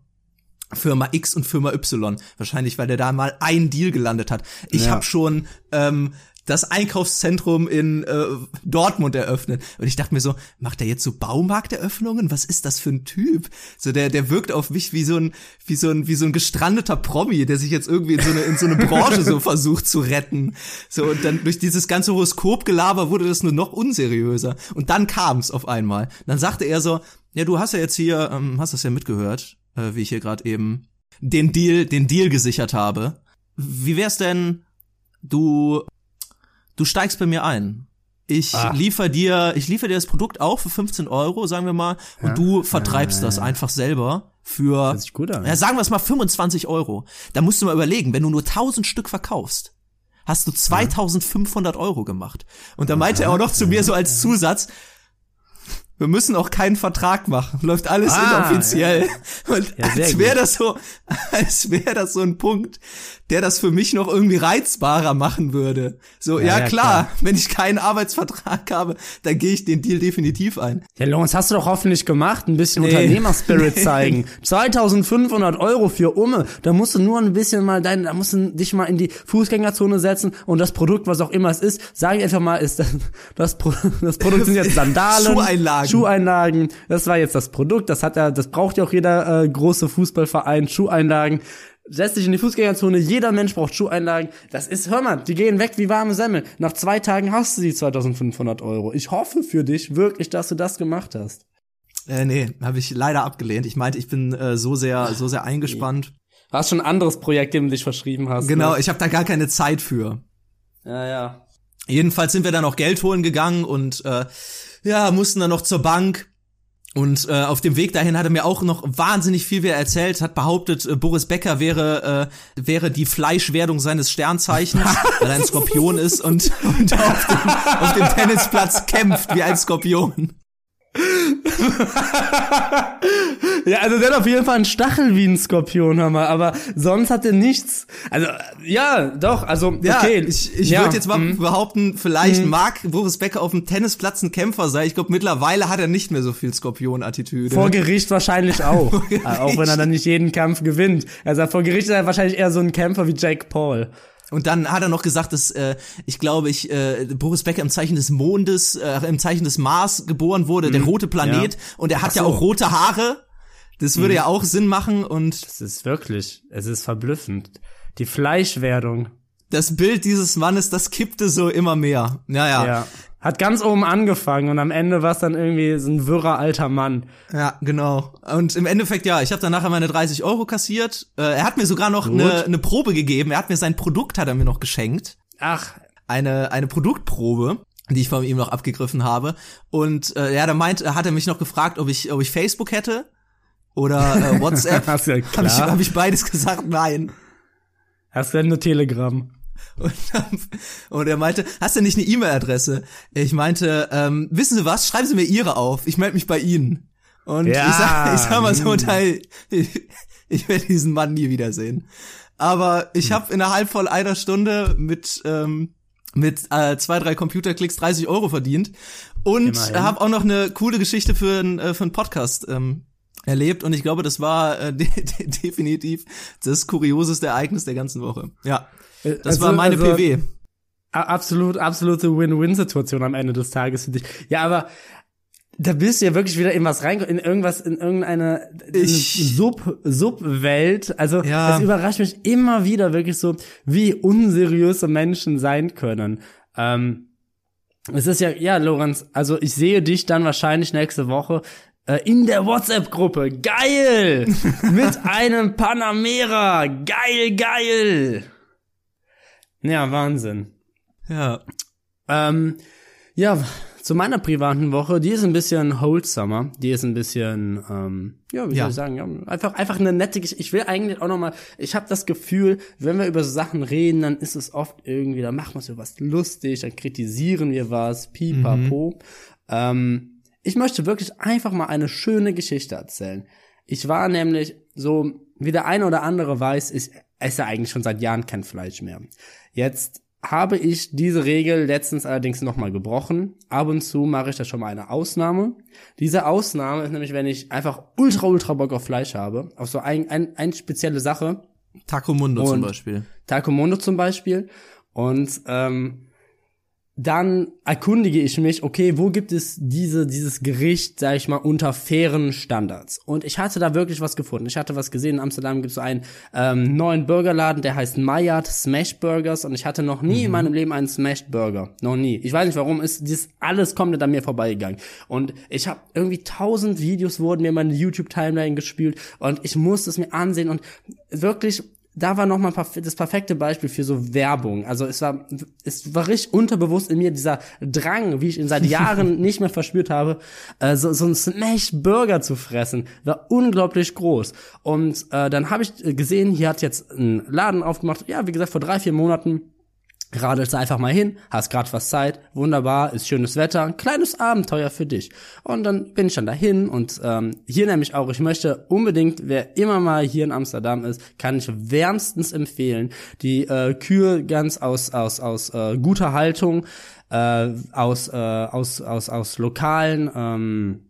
Firma X und Firma Y. Wahrscheinlich, weil der da mal ein Deal gelandet hat. Ich Ja. habe schon ähm, das Einkaufszentrum in äh, Dortmund eröffnet. Und ich dachte mir so, macht der jetzt so Baumarkteröffnungen? Was ist das für ein Typ? So der der wirkt auf mich wie so ein wie so ein wie so ein gestrandeter Promi, der sich jetzt irgendwie in so eine in so eine Branche so versucht zu retten. So und dann durch dieses ganze Horoskopgelaber wurde das nur noch unseriöser. Und dann kam's auf einmal. Dann sagte er so, ja, du hast ja jetzt hier, ähm, hast das ja mitgehört, äh, wie ich hier gerade eben den Deal den Deal gesichert habe. Wie wär's denn, du du steigst bei mir ein. Ich Ah. liefer dir, ich liefer dir das Produkt auch für 15 Euro, sagen wir mal, und Ja. du vertreibst Ja, das ja. einfach selber für, ja, sagen wir es mal 25 Euro. Da musst du mal überlegen, wenn du nur 1000 Stück verkaufst, hast du 2500 Euro gemacht. Und da meinte er auch noch zu mir so als Zusatz, wir müssen auch keinen Vertrag machen. Läuft alles Ah, inoffiziell. Und Ja, als wäre das so, als wäre das so ein Punkt, der das für mich noch irgendwie reizbarer machen würde. So, ja, Ja, klar, ja, klar. wenn ich keinen Arbeitsvertrag habe, dann gehe ich den Deal definitiv ein. Ja, Lorenz, hast du doch hoffentlich gemacht, ein bisschen Nee. Unternehmerspirit zeigen. 2500 Euro für Umme, da musst du nur ein bisschen mal dein, da musst du dich mal in die Fußgängerzone setzen und das Produkt, was auch immer es ist, sag ich einfach mal, ist das, das, das Produkt sind jetzt Sandalen. Schuheinlagen. Schuheinlagen, das war jetzt das Produkt, das hat ja, das braucht ja auch jeder äh, große Fußballverein, Schuheinlagen. Setz dich in die Fußgängerzone, jeder Mensch braucht Schuheinlagen. Das ist, hör mal, die gehen weg wie warme Semmel. Nach zwei Tagen hast du die 2500 Euro. Ich hoffe für dich wirklich, dass du das gemacht hast. Äh, nee, habe ich leider abgelehnt. Ich meinte, ich bin äh, so sehr, so sehr eingespannt. Du hast schon ein anderes Projekt, dem du dich verschrieben hast. Genau, Ne? ich habe da gar keine Zeit für. Ja, ja. Jedenfalls sind wir dann auch Geld holen gegangen und äh, ja, mussten dann noch zur Bank. Und äh, auf dem Weg dahin hat er mir auch noch wahnsinnig viel wieder erzählt, hat behauptet, äh, Boris Becker wäre äh, wäre die Fleischwerdung seines Sternzeichens, weil er ein Skorpion ist und, und auf, dem, auf dem Tennisplatz kämpft wie ein Skorpion. Ja, also der hat auf jeden Fall einen Stachel wie ein Skorpion, hör mal, aber sonst hat er nichts. Also, ja, doch, also, Ja, okay. ich, ich ja, würde jetzt mal mhm. behaupten, vielleicht mag Boris Becker auf dem Tennisplatz ein Kämpfer sein. Ich glaube, mittlerweile hat er nicht mehr so viel Skorpion-Attitüde. Vor Gericht wahrscheinlich auch. Äh, Auch wenn er dann nicht jeden Kampf gewinnt. Also vor Gericht ist er wahrscheinlich eher so ein Kämpfer wie Jake Paul. Und dann hat er noch gesagt, dass äh, ich glaube, ich äh, Boris Becker im Zeichen des Mondes, äh, im Zeichen des Mars geboren wurde, der rote Planet. Ja. Und er hat Ach ja so. auch rote Haare. Das würde ja auch Sinn machen. Und Es ist wirklich, es ist verblüffend. Die Fleischwerdung. Das Bild dieses Mannes, das kippte so immer mehr. Ja, ja. Hat ganz oben angefangen und am Ende war es dann irgendwie so ein wirrer alter Mann. Ja, genau. Und im Endeffekt, ja, ich habe dann nachher meine 30 Euro kassiert. Äh, er hat mir sogar noch eine eine Probe gegeben. Er hat mir sein Produkt, hat er mir noch geschenkt. Ach, Eine, eine Produktprobe, die ich von ihm noch abgegriffen habe. Und äh, ja, da meint, hat er mich noch gefragt, ob ich, ob ich Facebook hätte oder äh, WhatsApp. Hast ja Habe ich, hab ich beides gesagt, nein. hast du denn nur Telegram? Und, dann- und er meinte, hast du nicht eine E-Mail-Adresse? Ich meinte, ähm, wissen Sie was? Schreiben Sie mir Ihre auf. Ich melde mich bei Ihnen. Und Ja. ich, sag, ich sag mal so, Teil, ich, ich werde diesen Mann nie wiedersehen. Aber ich Hm. habe innerhalb von einer Stunde mit ähm, mit äh, zwei, drei Computerklicks 30 Euro verdient und habe auch noch eine coole Geschichte für einen äh, für einen Podcast ähm, erlebt und ich glaube, das war äh, de de definitiv das kurioseste Ereignis der ganzen Woche. Ja, das Also- war meine also- PW. Absolut, absolute Win-Win-Situation am Ende des Tages für dich. Ja, aber da bist du ja wirklich wieder in was rein, in irgendwas, in irgendeine Ich- Sub, Subwelt. Also, Ja. es überrascht mich immer wieder wirklich so, wie unseriöse Menschen sein können. Ähm, es ist ja, ja, Lorenz, also ich sehe dich dann wahrscheinlich nächste Woche äh, in der WhatsApp-Gruppe. Geil! Mit einem Panamera. Geil, geil! Ja, Wahnsinn. Ja. Ähm, ja, zu meiner privaten Woche, die ist ein bisschen wholesomer, die ist ein bisschen, ähm, ja, wie Ja. soll ich sagen, ja, einfach, einfach eine nette Geschichte. Ich will eigentlich auch noch mal, ich habe das Gefühl, wenn wir über so Sachen reden, dann ist es oft irgendwie, dann machen wir so was lustig, dann kritisieren wir was, pipapo. Ähm, ich möchte wirklich einfach mal eine schöne Geschichte erzählen. Ich war nämlich so, wie der eine oder andere weiß, ich esse eigentlich schon seit Jahren kein Fleisch mehr. Jetzt habe ich diese Regel letztens allerdings nochmal gebrochen. Ab und zu mache ich da schon mal eine Ausnahme. Diese Ausnahme ist nämlich, wenn ich einfach ultra, ultra Bock auf Fleisch habe, auf so ein, ein, eine spezielle Sache. Taco Mundo zum Und- Beispiel. Taco Mundo zum Beispiel. Und ähm, dann erkundige ich mich, okay, wo gibt es diese, dieses Gericht, sag ich mal, unter fairen Standards? Und ich hatte da wirklich was gefunden. Ich hatte was gesehen, in Amsterdam gibt es so einen ähm, neuen Burgerladen, der heißt Mayat Smash Burgers und ich hatte noch nie in meinem Leben einen Smashed Burger. Noch nie. Ich weiß nicht warum, ist das alles komplett an mir vorbeigegangen. Und ich habe irgendwie tausend Videos wurden mir in meine YouTube-Timeline gespielt und ich musste es mir ansehen und wirklich da war nochmal das perfekte Beispiel für so Werbung. Also es war, es war richtig unterbewusst in mir dieser Drang, wie ich ihn seit Jahren nicht mehr verspürt habe, äh, so, so ein Smash Burger zu fressen, war unglaublich groß. Und äh, dann habe ich gesehen, hier hat jetzt ein Laden aufgemacht, ja, wie gesagt, vor drei, vier Monaten radelst einfach mal hin, hast grad was Zeit, wunderbar, ist schönes Wetter, ein kleines Abenteuer für dich. Und dann bin ich dann dahin und ähm, hier nämlich auch, ich möchte unbedingt, wer immer mal hier in Amsterdam ist, kann ich wärmstens empfehlen. Die äh, Kühe ganz aus aus aus äh, guter Haltung, äh, aus äh, aus aus aus lokalen ähm,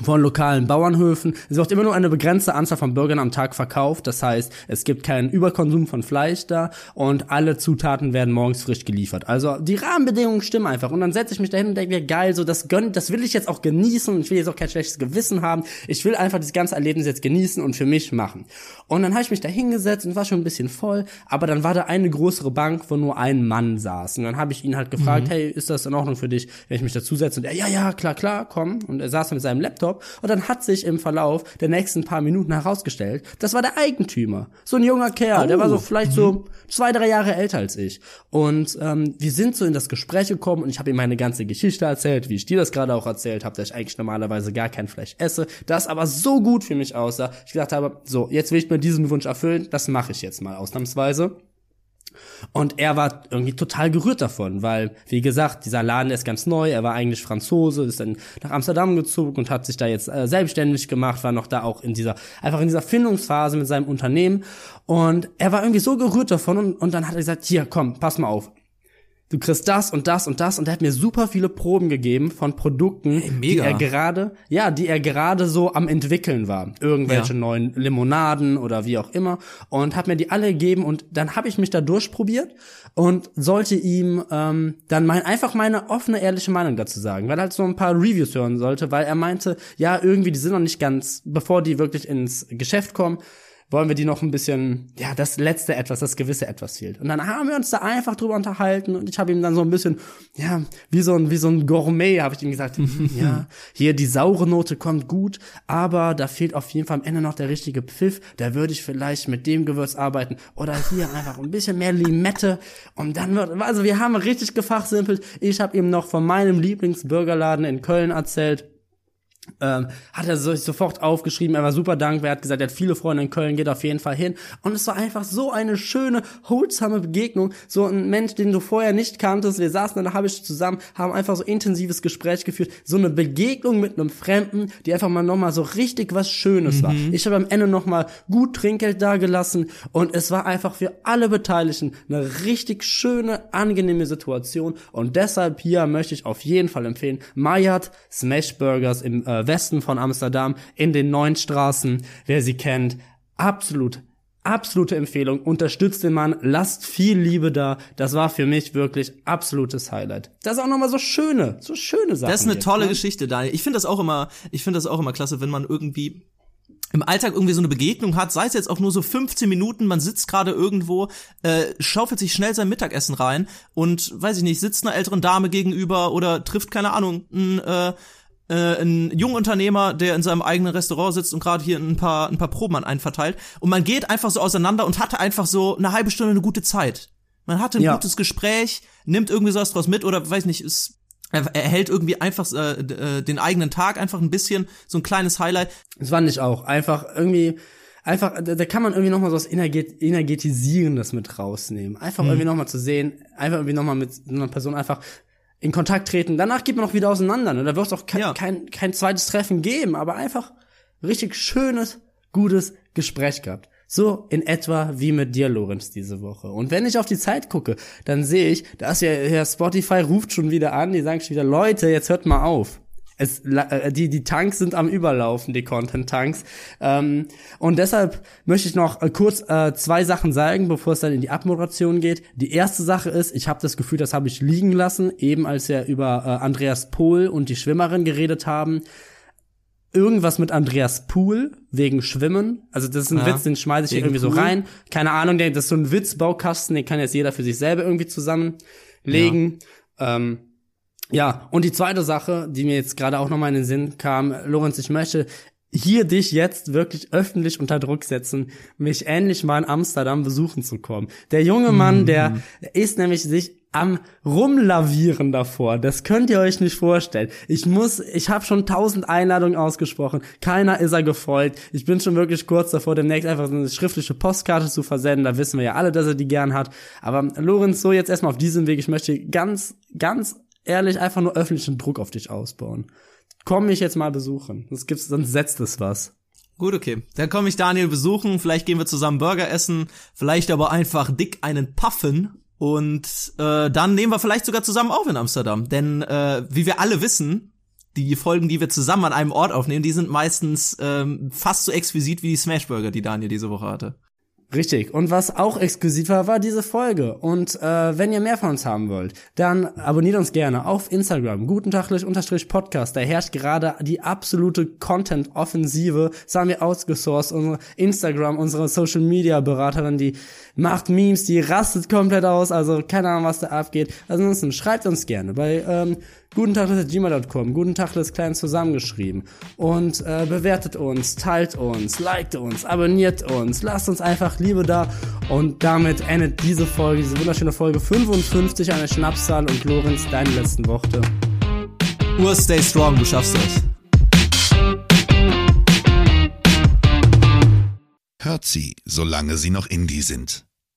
von lokalen Bauernhöfen. Es wird immer nur eine begrenzte Anzahl von Burgern am Tag verkauft. Das heißt, es gibt keinen Überkonsum von Fleisch da und alle Zutaten werden morgens frisch geliefert. Also die Rahmenbedingungen stimmen einfach. Und dann setze ich mich dahin und denke mir, geil, so das gönnt, das will ich jetzt auch genießen. Ich will jetzt auch kein schlechtes Gewissen haben. Ich will einfach das ganze Erlebnis jetzt genießen und für mich machen. Und dann habe ich mich da hingesetzt und war schon ein bisschen voll, aber dann war da eine größere Bank, wo nur ein Mann saß. Und dann habe ich ihn halt gefragt, hey, ist das in Ordnung für dich, wenn ich mich dazusetze? Und er, ja, ja, klar, klar, komm. Und er saß mit seinem Laptop und dann hat sich im Verlauf der nächsten paar Minuten herausgestellt, das war der Eigentümer. So ein junger Kerl, der war so vielleicht so zwei, drei Jahre älter als ich. Und ähm, wir sind so in das Gespräch gekommen und ich habe ihm meine ganze Geschichte erzählt, wie ich dir das gerade auch erzählt habe, dass ich eigentlich normalerweise gar kein Fleisch esse, das aber so gut für mich aussah. Ich gedacht habe, so, jetzt will ich mir diesen Wunsch erfüllen, das mache ich jetzt mal ausnahmsweise. Und er war irgendwie total gerührt davon, weil, wie gesagt, dieser Laden ist ganz neu, er war eigentlich Franzose, ist dann nach Amsterdam gezogen und hat sich da jetzt äh, selbstständig gemacht, war noch da auch in dieser, einfach in dieser Findungsphase mit seinem Unternehmen. Und er war irgendwie so gerührt davon und, und dann hat er gesagt, hier, komm, pass mal auf. Du kriegst das und das und das und er hat mir super viele Proben gegeben von Produkten, die mega. er gerade, ja, die er gerade so am entwickeln war. Irgendwelche Ja. neuen Limonaden oder wie auch immer und hat mir die alle gegeben und dann habe ich mich da durchprobiert und sollte ihm ähm, dann mein, einfach meine offene, ehrliche Meinung dazu sagen, weil er halt so ein paar Reviews hören sollte, weil er meinte, ja, irgendwie, die sind noch nicht ganz, bevor die wirklich ins Geschäft kommen, wollen wir die noch ein bisschen, ja, das letzte etwas, das gewisse etwas fehlt. Und dann haben wir uns da einfach drüber unterhalten und ich habe ihm dann so ein bisschen, ja, wie so ein, wie so ein Gourmet, habe ich ihm gesagt, ja, hier die saure Note kommt gut, aber da fehlt auf jeden Fall am Ende noch der richtige Pfiff, da würde ich vielleicht mit dem Gewürz arbeiten oder hier einfach ein bisschen mehr Limette und dann wird, also wir haben richtig gefachsimpelt. Ich habe ihm noch von meinem Lieblingsburgerladen in Köln erzählt, ähm, hat er sich sofort aufgeschrieben, er war super dankbar, er hat gesagt, er hat viele Freunde in Köln, geht auf jeden Fall hin. Und es war einfach so eine schöne, holsame Begegnung. So ein Mensch, den du vorher nicht kanntest. Wir saßen in der Habisch zusammen, haben einfach so intensives Gespräch geführt. So eine Begegnung mit einem Fremden, die einfach mal nochmal so richtig was Schönes war. Ich habe am Ende nochmal gut Trinkgeld dagelassen und es war einfach für alle Beteiligten eine richtig schöne, angenehme Situation. Und deshalb hier möchte ich auf jeden Fall empfehlen, Mayat Smash Burgers im äh, Westen von Amsterdam in den neuen Straßen. Wer sie kennt, absolut Absolute Empfehlung. Unterstützt den Mann, lasst viel Liebe da. Das war für mich wirklich absolutes Highlight. Das ist auch nochmal so schöne, so schöne Sachen. Das ist eine gibt, tolle ne? Geschichte, Daniel. Ich finde das auch immer, ich finde das auch immer klasse, wenn man irgendwie im Alltag irgendwie so eine Begegnung hat, sei es jetzt auch nur so 15 Minuten, man sitzt gerade irgendwo, äh, schaufelt sich schnell sein Mittagessen rein und, weiß ich nicht, sitzt einer älteren Dame gegenüber oder trifft, keine Ahnung, ein, äh, äh, ein Jungunternehmer, der in seinem eigenen Restaurant sitzt und gerade hier ein paar, ein paar Proben an einen verteilt. Und man geht einfach so auseinander und hatte einfach so eine halbe Stunde eine gute Zeit. Man hatte ein Ja. gutes Gespräch, nimmt irgendwie sowas draus mit oder weiß nicht, ist er hält irgendwie einfach äh, äh, den eigenen Tag einfach ein bisschen so ein kleines Highlight. Das fand ich auch. Einfach irgendwie, einfach, da, da kann man irgendwie nochmal so was Energet Energetisierendes mit rausnehmen. Einfach irgendwie nochmal zu sehen, einfach irgendwie nochmal mit so einer Person einfach in Kontakt treten. Danach geht man auch wieder auseinander. Ne? Da wird es auch kein, Ja. kein, kein zweites Treffen geben, aber einfach richtig schönes, gutes Gespräch gehabt. So in etwa wie mit dir, Lorenz, diese Woche. Und wenn ich auf die Zeit gucke, dann sehe ich, dass ja Herr Spotify ruft schon wieder an, die sagen schon wieder, Leute, jetzt hört mal auf. Es, äh, die, die Tanks sind am Überlaufen, die Content-Tanks. Ähm, und deshalb möchte ich noch äh, kurz äh, zwei Sachen sagen, bevor es dann in die Abmoderation geht. Die erste Sache ist, ich habe das Gefühl, das habe ich liegen lassen, eben als wir über äh, Andreas Pohl und die Schwimmerin geredet haben irgendwas mit Andreas Pool wegen Schwimmen. Also das ist ein Ja, Witz, den schmeiße ich irgendwie so Pool. rein. Keine Ahnung, das ist so ein Witzbaukasten, den kann jetzt jeder für sich selber irgendwie zusammenlegen. Ja. Ähm, ja, und die zweite Sache, die mir jetzt gerade auch nochmal in den Sinn kam, Lorenz, ich möchte hier dich jetzt wirklich öffentlich unter Druck setzen, mich endlich mal in Amsterdam besuchen zu kommen. Der junge Mann, der ist nämlich sich am rumlavieren davor. Das könnt ihr euch nicht vorstellen. Ich muss, ich habe schon tausend Einladungen ausgesprochen. Keiner ist er gefolgt. Ich bin schon wirklich kurz davor, demnächst einfach eine schriftliche Postkarte zu versenden. Da wissen wir ja alle, dass er die gern hat. Aber Lorenz, so jetzt erstmal auf diesem Weg. Ich möchte ganz, ganz ehrlich einfach nur öffentlichen Druck auf dich ausbauen. Komm mich jetzt mal besuchen. Sonst gibt's, sonst setzt es was. Gut, okay. Dann komme ich Daniel besuchen, vielleicht gehen wir zusammen Burger essen, vielleicht aber einfach dick einen puffen und äh, dann nehmen wir vielleicht sogar zusammen auf in Amsterdam. Denn äh, wie wir alle wissen, die Folgen, die wir zusammen an einem Ort aufnehmen, die sind meistens ähm, fast so exquisit wie die Smashburger, die Daniel diese Woche hatte. Richtig. Und was auch exklusiv war, war diese Folge. Und äh, wenn ihr mehr von uns haben wollt, dann abonniert uns gerne auf Instagram. Gutentaglich-Podcast. Da herrscht gerade die absolute Content-Offensive. Das haben wir outgesourced. Unsere Instagram, unsere Social-Media-Beraterin, die macht Memes, die rastet komplett aus. Also keine Ahnung, was da abgeht. Ansonsten schreibt uns gerne bei ähm, gutentagles.gmail.com, gutentagles klein zusammengeschrieben und äh, bewertet uns, teilt uns, liked uns, abonniert uns, lasst uns einfach Liebe da und damit endet diese Folge, diese wunderschöne Folge 55 eine Schnapszahl und Lorenz, deine letzten Worte. Ur, stay strong, du schaffst das. Hört sie, solange sie noch Indie sind.